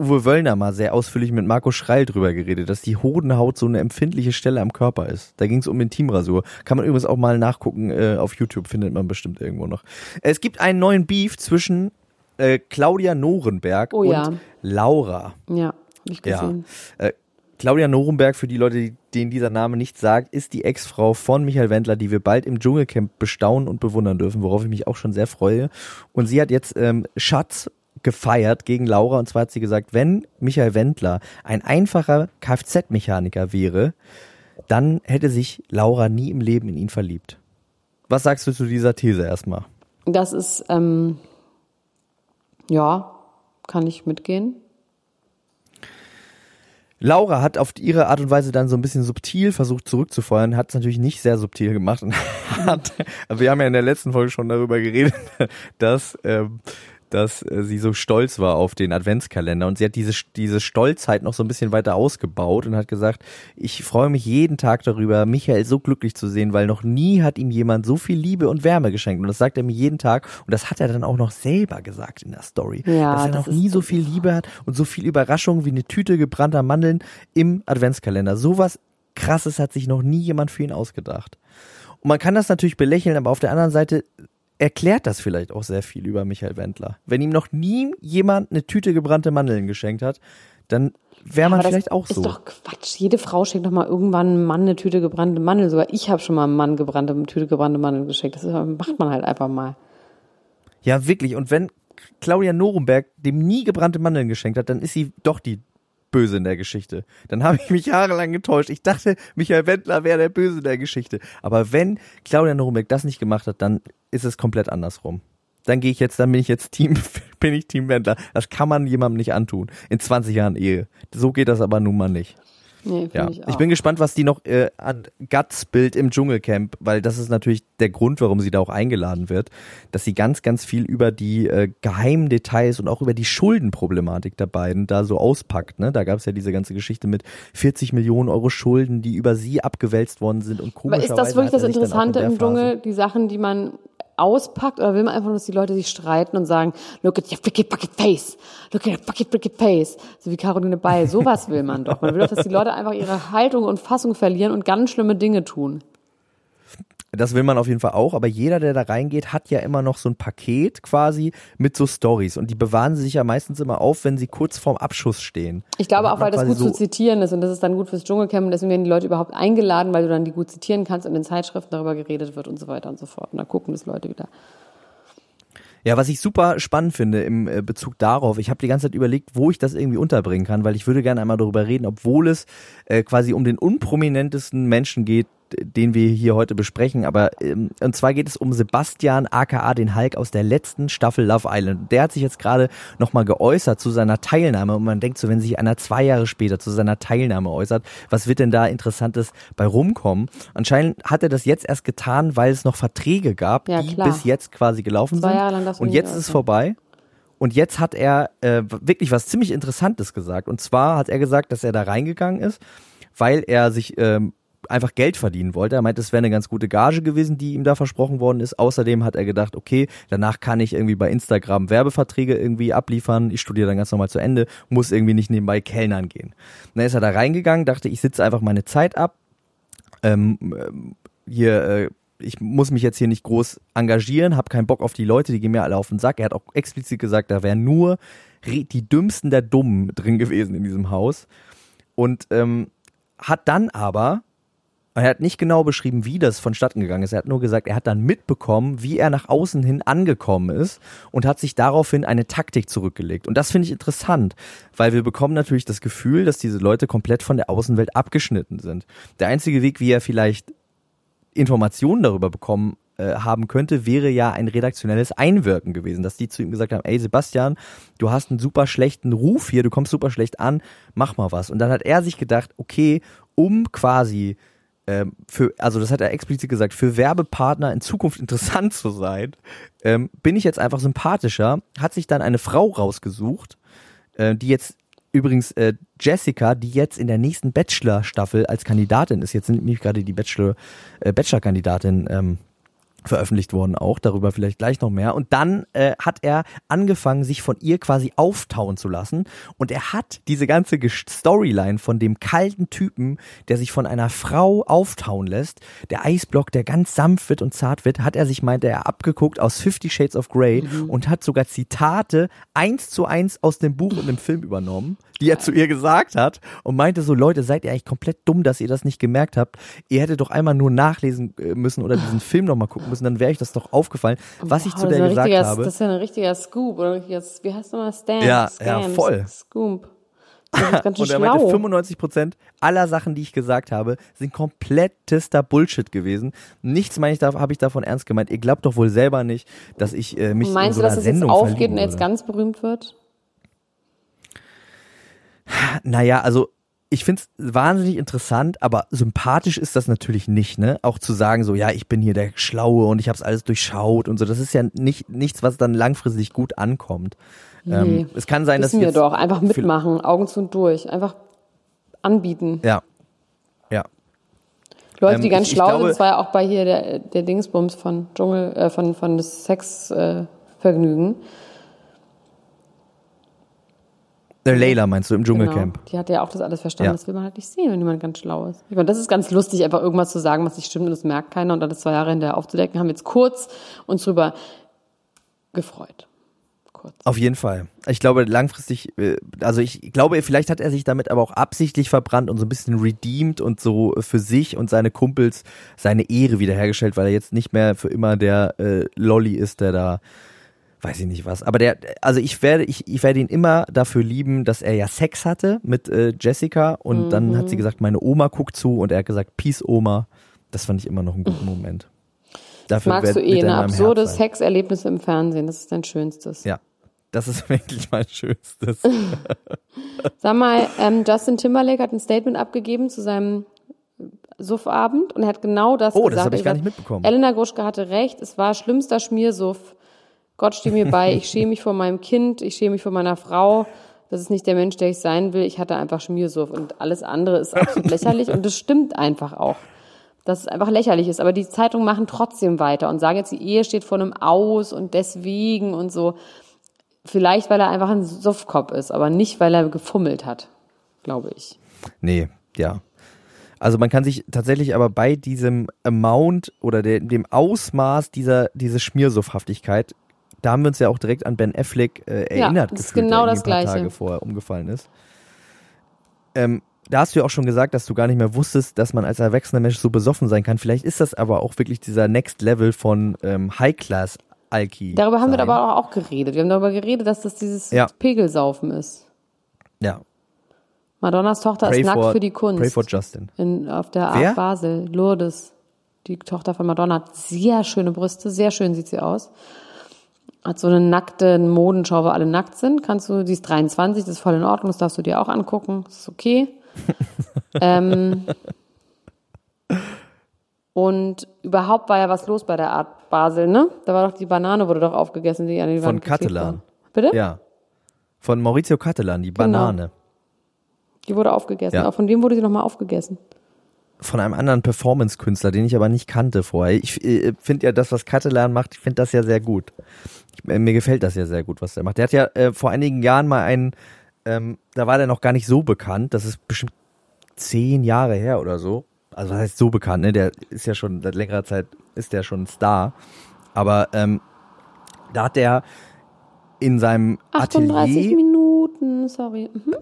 Uwe Wöllner mal sehr ausführlich mit Marco Schreil drüber geredet, dass die Hodenhaut so eine empfindliche Stelle am Körper ist. Da ging es um Intimrasur. Kann man übrigens auch mal nachgucken, äh, auf YouTube findet man bestimmt irgendwo noch. Es gibt einen neuen Beef zwischen äh, Claudia Norenberg Oh und ja. Laura. ja, hab ich Ja. gesehen. Äh, Claudia Norenberg, für die Leute, die- denen dieser Name nicht sagt, ist die Ex-Frau von Michael Wendler, die wir bald im Dschungelcamp bestaunen und bewundern dürfen, worauf ich mich auch schon sehr freue. Und sie hat jetzt ähm, Schatz gefeiert gegen Laura und zwar hat sie gesagt, wenn Michael Wendler ein einfacher Kfz-Mechaniker wäre, dann hätte sich Laura nie im Leben in ihn verliebt. Was sagst du zu dieser These erstmal? Das ist, ähm, ja, kann ich mitgehen. Laura hat auf ihre Art und Weise dann so ein bisschen subtil versucht zurückzufeuern, hat es natürlich nicht sehr subtil gemacht und hat, wir haben ja in der letzten Folge schon darüber geredet, dass, ähm, dass äh, sie so stolz war auf den Adventskalender und sie hat diese, diese Stolzheit noch so ein bisschen weiter ausgebaut und hat gesagt, ich freue mich jeden Tag darüber, Michael so glücklich zu sehen, weil noch nie hat ihm jemand so viel Liebe und Wärme geschenkt und das sagt er mir jeden Tag und das hat er dann auch noch selber gesagt in der Story, Ja, dass er das noch nie so viel Liebe hat und so viel Überraschung wie eine Tüte gebrannter Mandeln im Adventskalender. Sowas krasses hat sich noch nie jemand für ihn ausgedacht. Und man kann das natürlich belächeln, aber auf der anderen Seite erklärt das vielleicht auch sehr viel über Michael Wendler. Wenn ihm noch nie jemand eine Tüte gebrannte Mandeln geschenkt hat, dann wäre man das vielleicht auch ist so. doch Quatsch. Jede Frau schenkt doch mal irgendwann einem Mann eine Tüte gebrannte Mandeln. Sogar ich habe schon mal einem Mann gebrannte, eine Tüte gebrannte Mandeln geschenkt. Das ist, macht man halt einfach mal. Ja, wirklich. Und wenn Claudia Norenberg dem nie gebrannte Mandeln geschenkt hat, dann ist sie doch die Böse in der Geschichte. Dann habe ich mich jahrelang getäuscht. Ich dachte, Michael Wendler wäre der Böse in der Geschichte. Aber wenn Claudia Norenberg das nicht gemacht hat, dann ist es komplett andersrum. Dann gehe ich jetzt, dann bin ich jetzt Team, bin ich Team Wendler. Das kann man jemandem nicht antun. In 20 Jahren Ehe. So geht das aber nun mal nicht. Nee, Ja, ich ich, auch. bin gespannt, was die noch äh, an Guts bild im Dschungelcamp, weil das ist natürlich der Grund, warum sie da auch eingeladen wird, dass sie ganz, ganz viel über die äh, geheimen Details und auch über die Schuldenproblematik der beiden da so auspackt. Ne? Da gab es ja diese ganze Geschichte mit 40 Millionen Euro Schulden, die über sie abgewälzt worden sind und Aber komischerweise ist das wirklich das Interessante im Dschungel, die Sachen, die man auspackt, oder will man einfach dass die Leute sich streiten und sagen, look at your freaking bucket face, look at your fucking freaking face, so wie Caroline Beil. Sowas will man doch. Man will doch, dass die Leute einfach ihre Haltung und Fassung verlieren und ganz schlimme Dinge tun. Das will man auf jeden Fall auch, aber jeder, der da reingeht, hat ja immer noch so ein Paket quasi mit so Stories und die bewahren sie sich ja meistens immer auf, wenn sie kurz vorm Abschuss stehen. Ich glaube Dann auch, weil das gut so zu zitieren ist und das ist dann gut fürs Dschungelcamp und deswegen werden die Leute überhaupt eingeladen, weil du dann die gut zitieren kannst und in Zeitschriften darüber geredet wird und so weiter und so fort. Und da gucken das Leute wieder. Ja, was ich super spannend finde im äh, Bezug darauf, ich habe die ganze Zeit überlegt, wo ich das irgendwie unterbringen kann, weil ich würde gerne einmal darüber reden, obwohl es äh, quasi um den unprominentesten Menschen geht, den wir hier heute besprechen. Aber ähm, und zwar geht es um Sebastian aka den Hulk aus der letzten Staffel Love Island. Der hat sich jetzt gerade nochmal geäußert zu seiner Teilnahme und man denkt so, wenn sich einer zwei Jahre später zu seiner Teilnahme äußert, was wird denn da Interessantes bei rumkommen? Anscheinend hat er das jetzt erst getan, weil es noch Verträge gab, Ja, die klar. bis jetzt quasi gelaufen Zwei sind. Jahre lang darfst du und jetzt ist es vorbei. Und jetzt hat er äh, wirklich was ziemlich Interessantes gesagt. Und zwar hat er gesagt, dass er da reingegangen ist, weil er sich ähm, einfach Geld verdienen wollte. Er meinte, es wäre eine ganz gute Gage gewesen, die ihm da versprochen worden ist. Außerdem hat er gedacht, okay, danach kann ich irgendwie bei Instagram Werbeverträge irgendwie abliefern. Ich studiere dann ganz normal zu Ende, muss irgendwie nicht nebenbei Kellnern gehen. Und dann ist er da reingegangen, dachte, ich sitze einfach meine Zeit ab. Ähm, ähm, hier, äh, ich muss mich jetzt hier nicht groß engagieren, habe keinen Bock auf die Leute, die gehen mir alle auf den Sack. Er hat auch explizit gesagt, da wären nur die dümmsten der Dummen drin gewesen in diesem Haus. Und ähm, hat dann aber, er hat nicht genau beschrieben, wie das vonstatten gegangen ist. Er hat nur gesagt, er hat dann mitbekommen, wie er nach außen hin angekommen ist und hat sich daraufhin eine Taktik zurückgelegt. Und das finde ich interessant, weil wir bekommen natürlich das Gefühl, dass diese Leute komplett von der Außenwelt abgeschnitten sind. Der einzige Weg, wie er vielleicht Informationen darüber bekommen äh, haben könnte, wäre ja ein redaktionelles Einwirken gewesen, dass die zu ihm gesagt haben, ey Sebastian, du hast einen super schlechten Ruf hier, du kommst super schlecht an, mach mal was. Und dann hat er sich gedacht, okay, um quasi ähm, für, also das hat er explizit gesagt, für Werbepartner in Zukunft interessant zu sein, ähm, bin ich jetzt einfach sympathischer, hat sich dann eine Frau rausgesucht, äh, die jetzt übrigens äh, Jessica, die jetzt in der nächsten Bachelor-Staffel als Kandidatin ist, jetzt sind nämlich gerade die Bachelor, äh, Bachelor-Kandidatin ähm, veröffentlicht worden auch, darüber vielleicht gleich noch mehr. Und dann äh, hat er angefangen, sich von ihr quasi auftauen zu lassen. Und er hat diese ganze Storyline von dem kalten Typen, der sich von einer Frau auftauen lässt, der Eisblock, der ganz sanft wird und zart wird, hat er sich, meinte er, abgeguckt aus Fifty Shades of Grey mhm. und hat sogar Zitate eins zu eins aus dem Buch und dem Film übernommen, die er zu ihr gesagt hat und meinte so, Leute, seid ihr eigentlich komplett dumm, dass ihr das nicht gemerkt habt. Ihr hättet doch einmal nur nachlesen äh, müssen oder diesen Film nochmal gucken müssen, dann wäre euch das doch aufgefallen, was ich zu der gesagt habe. Das ist ja ein richtiger Scoop oder richtiges, wie heißt nochmal Stamp? Ja, Scams, ja, voll. Scoop. und er meinte, 95 Prozent aller Sachen, die ich gesagt habe, sind komplettester Bullshit gewesen. Nichts meine ich, habe ich davon ernst gemeint. Ihr glaubt doch wohl selber nicht, dass ich äh, mich Meinst in so du, dass es jetzt aufgeht und jetzt ganz berühmt wird? Naja, also ich finde es wahnsinnig interessant, aber sympathisch ist das natürlich nicht, ne? Auch zu sagen, so, ja, ich bin hier der Schlaue und ich habe es alles durchschaut und so, das ist ja nicht nichts, was dann langfristig gut ankommt. Nee, ähm, es kann sein, wissen dass wir doch, einfach mitmachen, Augen zu und durch, einfach anbieten. Ja, ja. Leute, die ähm, ganz ich, schlau ich glaube, sind, das war ja auch bei hier der, der Dingsbums von Dschungel, äh, von, von das Sexvergnügen. Äh, der Layla meinst du im Dschungelcamp? Genau. Die hat ja auch das alles verstanden. Ja. Das will man halt nicht sehen, wenn jemand ganz schlau ist. Ich meine, das ist ganz lustig, einfach irgendwas zu sagen, was nicht stimmt und das merkt keiner und dann das zwei Jahre hinterher aufzudecken. Haben wir jetzt kurz uns drüber gefreut. Kurz. Auf jeden Fall. Ich glaube, langfristig, äh, also ich glaube, vielleicht hat er sich damit aber auch absichtlich verbrannt und so ein bisschen redeemed und so für sich und seine Kumpels seine Ehre wiederhergestellt, weil er jetzt nicht mehr für immer der äh, Lolly ist, der da weiß ich nicht was. Aber der, also ich werde, ich, ich werde ihn immer dafür lieben, dass er ja Sex hatte mit äh, Jessica und mhm. dann hat sie mhm. gesagt, meine Oma guckt zu und er hat gesagt, Peace Oma. Das fand ich immer noch einen guten Moment. Dafür Magst du eh, ein absurdes Sexerlebnis im Fernsehen, das ist dein Schönstes. Ja, das ist wirklich mein Schönstes. Sag mal, ähm, Justin Timberlake hat ein Statement abgegeben zu seinem Suffabend und er hat genau das oh, gesagt. Oh, das habe ich gar nicht mitbekommen. Elena Gruschka hatte recht, es war schlimmster Schmiersuff Gott steht mir bei, ich schäme mich vor meinem Kind, ich schäme mich vor meiner Frau. Das ist nicht der Mensch, der ich sein will. Ich hatte einfach Schmiersuff und alles andere ist absolut lächerlich und das stimmt einfach auch. Dass es einfach lächerlich ist. Aber die Zeitungen machen trotzdem weiter und sagen jetzt, die Ehe steht vor einem Aus und deswegen und so. Vielleicht, weil er einfach ein Suffkopf ist, aber nicht, weil er gefummelt hat, glaube ich. Nee, ja. Also man kann sich tatsächlich aber bei diesem Amount oder dem Ausmaß dieser, diese Schmiersuffhaftigkeit da haben wir uns ja auch direkt an Ben Affleck äh, erinnert, ja, das gefühlt, ist genau das ein paar Gleiche. Tage vorher umgefallen ist. Ähm, da hast du ja auch schon gesagt, dass du gar nicht mehr wusstest, dass man als erwachsener Mensch so besoffen sein kann. Vielleicht ist das aber auch wirklich dieser Next Level von ähm, High Class Alki. Darüber haben sein. wir aber auch geredet. Wir haben darüber geredet, dass das dieses ja. Pegelsaufen ist. Ja. Madonnas Tochter pray ist nackt für die Kunst. Pray for Justin. In, auf der Art Basel, Lourdes. Die Tochter von Madonna hat sehr schöne Brüste, sehr schön sieht sie aus hat so eine nackte Modenschau, wo alle nackt sind. Kannst du, die ist 23, das ist voll in Ordnung, das darfst du dir auch angucken, das ist okay. ähm, und überhaupt war ja was los bei der Art Basel, ne? Da war doch die Banane, wurde doch aufgegessen, die an die Von Catalan. Bitte? Ja. Von Maurizio Catalan, die genau. Banane. Genau. Die wurde aufgegessen. Ja. Auch von wem wurde sie nochmal aufgegessen? Von einem anderen Performance-Künstler, den ich aber nicht kannte vorher. Ich äh, finde ja das, was Catalan macht, ich finde das ja sehr gut. Ich, äh, mir gefällt das ja sehr gut, was er macht. Der hat ja äh, vor einigen Jahren mal einen, ähm, da war der noch gar nicht so bekannt, das ist bestimmt zehn Jahre her oder so. Also was heißt so bekannt, ne? Der ist ja schon seit längerer Zeit, ist der schon ein Star. Aber ähm, da hat der in seinem 38 Atelier... Minuten, sorry. Mhm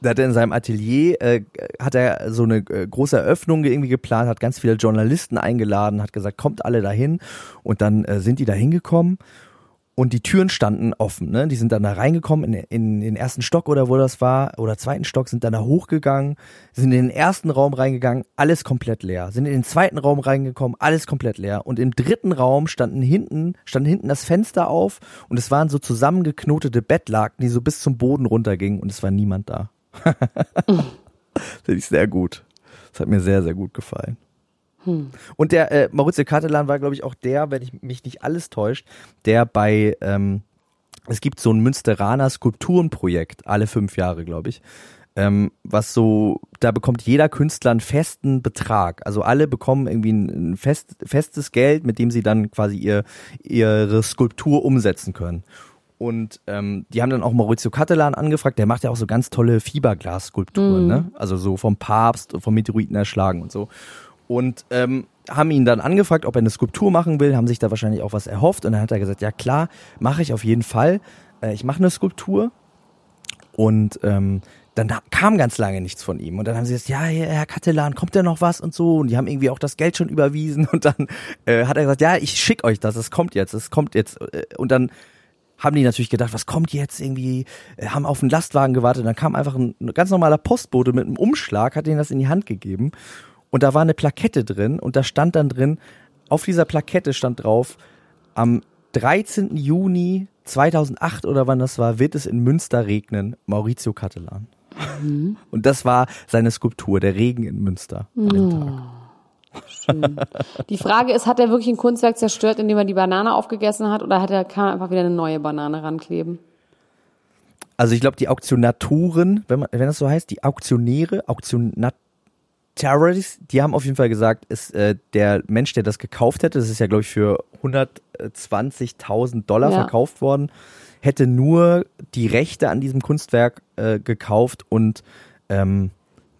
da hat er in seinem Atelier, äh, hat er so eine äh, große Eröffnung irgendwie geplant, hat ganz viele Journalisten eingeladen, hat gesagt, kommt alle dahin. Und dann äh, sind die da hingekommen und die Türen standen offen. Ne? Die sind dann da reingekommen in, in, den ersten Stock oder wo das war, oder zweiten Stock, sind dann da hochgegangen, sind in den ersten Raum reingegangen, alles komplett leer. Sind in den zweiten Raum reingekommen, alles komplett leer. Und im dritten Raum standen hinten, stand hinten das Fenster auf und es waren so zusammengeknotete Bettlaken, die so bis zum Boden runtergingen und es war niemand da. Finde ich sehr gut. Das hat mir sehr, sehr gut gefallen. Hm. Und der äh, Maurizio Catalan war, glaube ich, auch der, wenn ich mich nicht alles täuscht, der bei ähm, es gibt so ein Münsteraner Skulpturenprojekt, alle fünf Jahre, glaube ich. Ähm, was so, da bekommt jeder Künstler einen festen Betrag. Also alle bekommen irgendwie ein, ein fest, festes Geld, mit dem sie dann quasi ihr, ihre Skulptur umsetzen können. Und ähm, die haben dann auch Maurizio Cattelan angefragt, der macht ja auch so ganz tolle Fiberglas-Skulpturen, Mhm. ne? Also so vom Papst, vom Meteoriten erschlagen und so. Und ähm, haben ihn dann angefragt, ob er eine Skulptur machen will, haben sich da wahrscheinlich auch was erhofft. Und dann hat er gesagt, ja klar, mache ich auf jeden Fall. Äh, ich mache eine Skulptur. Und ähm, dann da kam ganz lange nichts von ihm. Und dann haben sie gesagt, ja, Herr Cattelan, kommt denn noch was und so. Und die haben irgendwie auch das Geld schon überwiesen. Und dann äh, hat er gesagt, ja, ich schick euch das, es kommt jetzt, es kommt jetzt. Äh, Und dann haben die natürlich gedacht, was kommt jetzt irgendwie, äh, haben auf einen Lastwagen gewartet. Und dann kam einfach ein, ein ganz normaler Postbote mit einem Umschlag, hat ihnen das in die Hand gegeben. Und da war eine Plakette drin und da stand dann drin, auf dieser Plakette stand drauf, am 13. Juni 2008 oder wann das war, wird es in Münster regnen, Maurizio Cattelan. Und das war seine Skulptur, der Regen in Münster. an Tag. Die Frage ist, hat er wirklich ein Kunstwerk zerstört, indem er die Banane aufgegessen hat, oder hat er, kann er einfach wieder eine neue Banane rankleben? Also ich glaube, die Auktionatoren, wenn, man, wenn das so heißt, die Auktionäre, Auktionatoris, die haben auf jeden Fall gesagt, ist äh, der Mensch, der das gekauft hätte, das ist ja glaube ich für 120.000 Dollar Ja. verkauft worden, hätte nur die Rechte an diesem Kunstwerk äh, gekauft und ähm,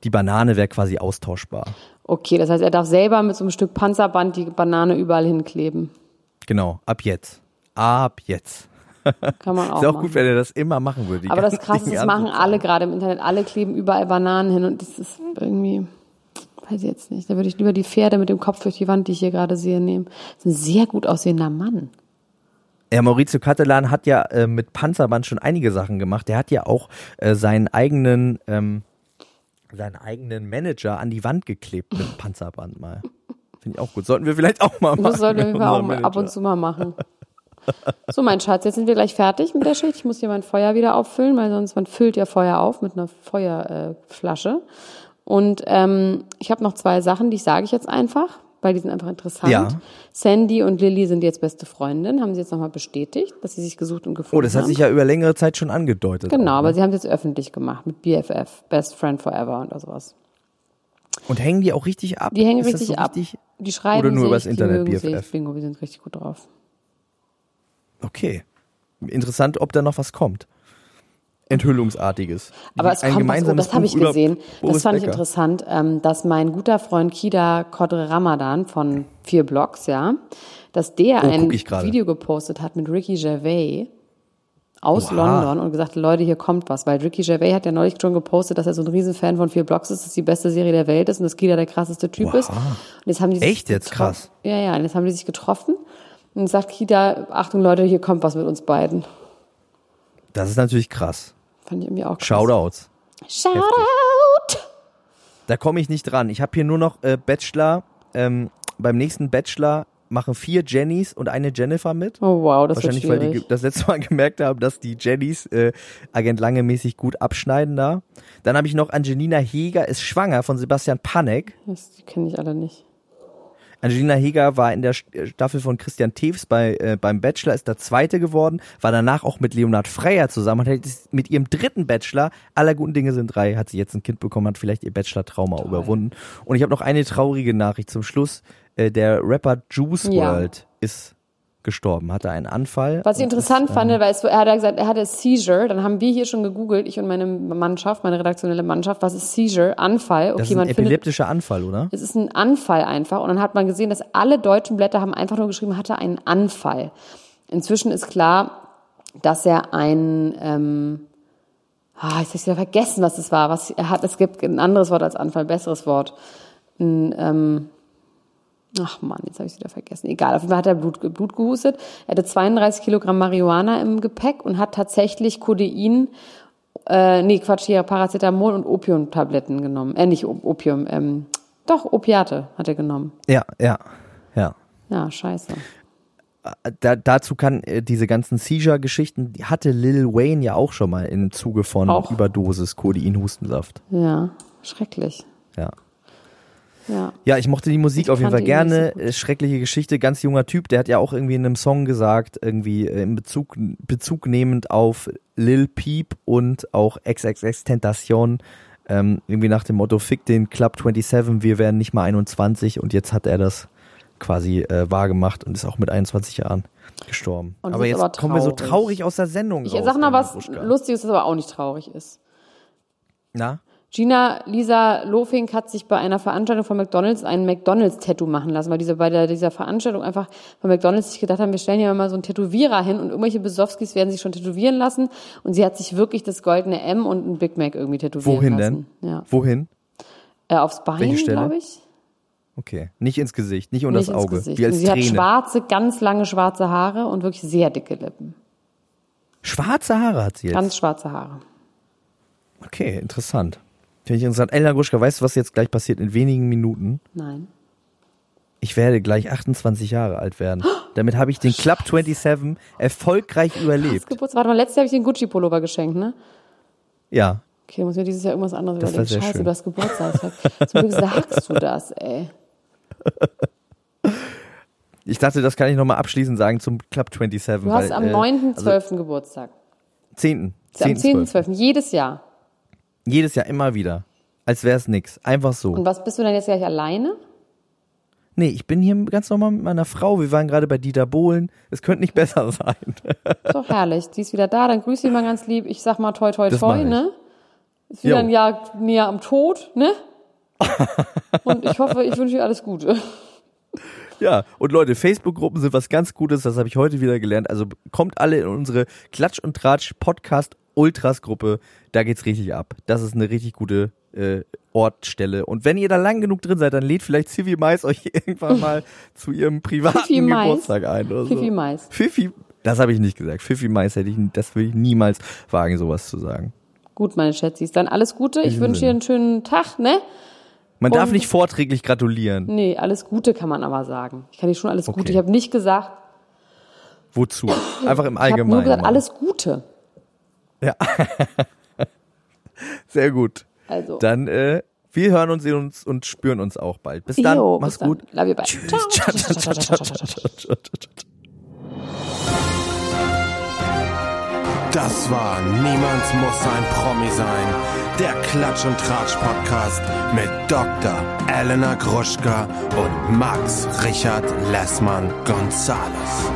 die Banane wäre quasi austauschbar. Okay, das heißt, er darf selber mit so einem Stück Panzerband die Banane überall hinkleben. Genau, ab jetzt. Ab jetzt. Kann man auch, Ist ja auch machen. gut, wenn er das immer machen würde. Aber das Krasse ist, das machen alle gerade im Internet. Alle kleben überall Bananen hin und das ist irgendwie, weiß ich jetzt nicht. Da würde ich lieber die Pferde mit dem Kopf durch die Wand, die ich hier gerade sehe, nehmen. Das ist ein sehr gut aussehender Mann. Ja, Maurizio Cattelan hat ja äh, mit Panzerband schon einige Sachen gemacht. Der hat ja auch äh, seinen eigenen ähm, seinen eigenen Manager an die Wand geklebt mit Panzerband mal. Finde ich auch gut. Sollten wir vielleicht auch mal machen. Das sollten wir auch mal ab und zu mal machen. So, mein Schatz, jetzt sind wir gleich fertig mit der Schicht. Ich muss hier mein Feuer wieder auffüllen, weil sonst man füllt ja Feuer auf mit einer Feuerflasche. Äh, und ähm, ich habe noch zwei Sachen, die sage ich jetzt einfach, weil die sind einfach interessant. Ja. Sandy und Lilly sind jetzt beste Freundinnen, haben sie jetzt nochmal bestätigt, dass sie sich gesucht und gefunden Oh, das hat haben. sich ja über längere Zeit schon angedeutet. Genau, auch, aber ne? sie haben es jetzt öffentlich gemacht mit BFF, Best Friend Forever und sowas. Und hängen die auch richtig ab? Die hängen richtig so ab. Richtig? Die schreiben Oder nur sich, übers die Internet, mögen BFF? Sich. Bingo, wir sind richtig gut drauf. Okay. Interessant, ob da noch was kommt. Enthüllungsartiges. Aber es Ein kommt was, oh, das habe ich gesehen. Das fand ich Becker. interessant, ähm, dass mein guter Freund Kida Kodre Ramadan von vier Blogs, ja, dass der Oh, ein ich. Video gepostet hat mit Ricky Gervais aus Oha. London und gesagt, Leute, hier kommt was, weil Ricky Gervais hat ja neulich schon gepostet, dass er so ein Riesenfan von vier Blogs ist, dass die beste Serie der Welt ist und dass Kida der krasseste Typ Oha. ist. Und jetzt haben die Echt jetzt? Krass. Ja, ja, und jetzt haben die sich getroffen und sagt Kida, Achtung Leute, hier kommt was mit uns beiden. Das ist natürlich krass. Fand ich irgendwie auch krass. Shoutouts. Shoutout! Da komme ich nicht dran. Ich habe hier nur noch äh, Bachelor. Ähm, beim nächsten Bachelor machen vier Jennys und eine Jennifer mit. Oh wow, das wird Wahrscheinlich, weil die schwierig. das letzte Mal gemerkt haben, dass die Jennys äh, Agent Lange mäßig gut abschneiden da. Dann habe ich noch Angelina Heger ist schwanger von Sebastian Panek. Das kenne ich alle nicht. Angelina Heger war in der äh, Staffel von Christian Tews bei, äh, beim Bachelor, ist der Zweite geworden, war danach auch mit Leonhard Freyer zusammen und hat mit ihrem dritten Bachelor, aller guten Dinge sind drei, hat sie jetzt ein Kind bekommen, hat vielleicht ihr Bachelor-Trauma überwunden. Und ich habe noch eine traurige Nachricht zum Schluss. Äh, der Rapper Juice Ja. World ist gestorben, hatte einen Anfall. Was ich interessant ist, fand, weil es, er hat ja gesagt, er hatte Seizure. Dann haben wir hier schon gegoogelt, ich und meine Mannschaft, meine redaktionelle Mannschaft, was ist Seizure? Anfall. Okay, Das ist ein man findet, epileptischer Anfall, oder? es ist ein Anfall einfach. Und dann hat man gesehen, dass alle deutschen Blätter haben einfach nur geschrieben, hatte einen Anfall. Inzwischen ist klar, dass er ein, ähm, ah, jetzt hab ich wieder vergessen, was es war. Was er hat, es gibt ein anderes Wort als Anfall, ein besseres Wort. Ein, ähm, Ach Mann, jetzt habe ich wieder vergessen. Egal, auf jeden Fall hat er Blut, Blut gehustet. Er hatte 32 Kilogramm Marihuana im Gepäck und hat tatsächlich Codein, äh, nee, Quatsch, hier Paracetamol und Opiumtabletten genommen. Äh, nicht Op- Opium, ähm, doch, Opiate hat er genommen. Ja, ja, ja. Ja, scheiße. Da, dazu kann äh, diese ganzen Seizure-Geschichten, die hatte Lil Wayne ja auch schon mal im Zuge von Auch. Überdosis Codein-Hustensaft. Ja, schrecklich. Ja. Ja. Ja, ich mochte die Musik Ich auf jeden Fall gerne. so. Äh, Schreckliche Geschichte, ganz junger Typ. Der hat ja auch irgendwie in einem Song gesagt, irgendwie äh, in Bezug, Bezug nehmend auf Lil Peep und auch XXX Tentation. Ähm, irgendwie nach dem Motto, fick den Club 27, wir werden nicht mal 21. Und jetzt hat er das quasi äh, wahrgemacht und ist auch mit 21 Jahren gestorben. Und aber jetzt aber kommen wir so traurig. aus der Sendung Ich raus. sag Elena was Gruschka. Lustiges, das aber auch nicht traurig ist. Na? Gina Lisa Lofink hat sich bei einer Veranstaltung von McDonalds ein McDonalds-Tattoo machen lassen, weil diese bei der, dieser Veranstaltung einfach von McDonalds sich gedacht haben, wir stellen ja mal so einen Tätowierer hin und irgendwelche Besowskis werden sich schon tätowieren lassen. Und sie hat sich wirklich das goldene M und ein Big Mac irgendwie tätowieren Wohin lassen. denn? Ja. Wohin? Äh, aufs Bein, glaube ich. Okay. Nicht ins Gesicht, nicht unter Nicht das Auge. Wie als sie hat Träne. schwarze, ganz lange schwarze Haare und wirklich sehr dicke Lippen. Schwarze Haare hat sie jetzt. Ganz schwarze Haare. Okay, interessant. Finde ich interessant. Elena Gruschka, weißt du, was jetzt gleich passiert in wenigen Minuten? Nein. Ich werde gleich 28 Jahre alt werden. Damit habe ich den Club 27 erfolgreich Das überlebt. Geburtstag, warte mal, letztes Jahr habe ich den Gucci-Pullover geschenkt, ne? Ja. Okay, muss mir dieses Jahr irgendwas anderes Das überlegen. sehr Scheiße, schön. du hast Geburtstag. Zum Glück sagst du das, ey. Ich dachte, das kann ich nochmal abschließend sagen zum Club 27. Du hast weil, am äh, 9.12. also Geburtstag. 10. Am 10. 12. 10.12. Jedes Jahr. Jedes Jahr immer wieder. Als wäre es nix. Einfach so. Und was bist du denn jetzt gleich alleine? Nee, ich bin hier ganz normal mit meiner Frau. Wir waren gerade bei Dieter Bohlen. Es könnte nicht besser sein. Ist doch herrlich. Die ist wieder da, dann grüß sie mal ganz lieb. Ich sag mal toi toi Das toi, ich. ne? Ist wieder Jo. ein Jahr näher am Tod, ne? Und ich hoffe, ich wünsche dir alles Gute. Ja, und Leute, Facebook-Gruppen sind was ganz Gutes, das habe ich heute wieder gelernt. Also kommt alle in unsere Klatsch und Tratsch Podcast Ultras Gruppe, da geht's richtig ab. Das ist eine richtig gute äh, Ortstelle. Und wenn ihr da lang genug drin seid, dann lädt vielleicht Civi Mais euch irgendwann mal zu ihrem privaten Fifi Mais. Geburtstag ein oder so. Fifi Mais. Fifi, das habe ich nicht gesagt. Fifi Mais hätte ich, das würde ich niemals wagen, sowas zu sagen. Gut, meine Schätzis. Dann alles Gute. Ich wünsche dir einen schönen Tag, ne? Man darf Und- nicht vorträglich gratulieren. Nee, alles Gute kann man aber sagen. Ich kann dir schon alles Gute. Okay. Ich habe nicht gesagt, Wozu? Einfach im ich habe Allgemeinen. nur gesagt, alles Gute. Ja. Sehr gut. Also. Dann, äh, wir hören uns, sehen uns und spüren uns auch bald. Bis dann. Jo, Mach's bis dann. gut. Love you, bye. Tschüss. Ciao. Ciao, ciao, ciao, ciao, ciao, ciao, ciao, ciao. Das war Niemand muss ein Promi sein. Der Klatsch und Tratsch Podcast mit Dr. Elena Gruschka und Max Richard Lessmann Gonzales.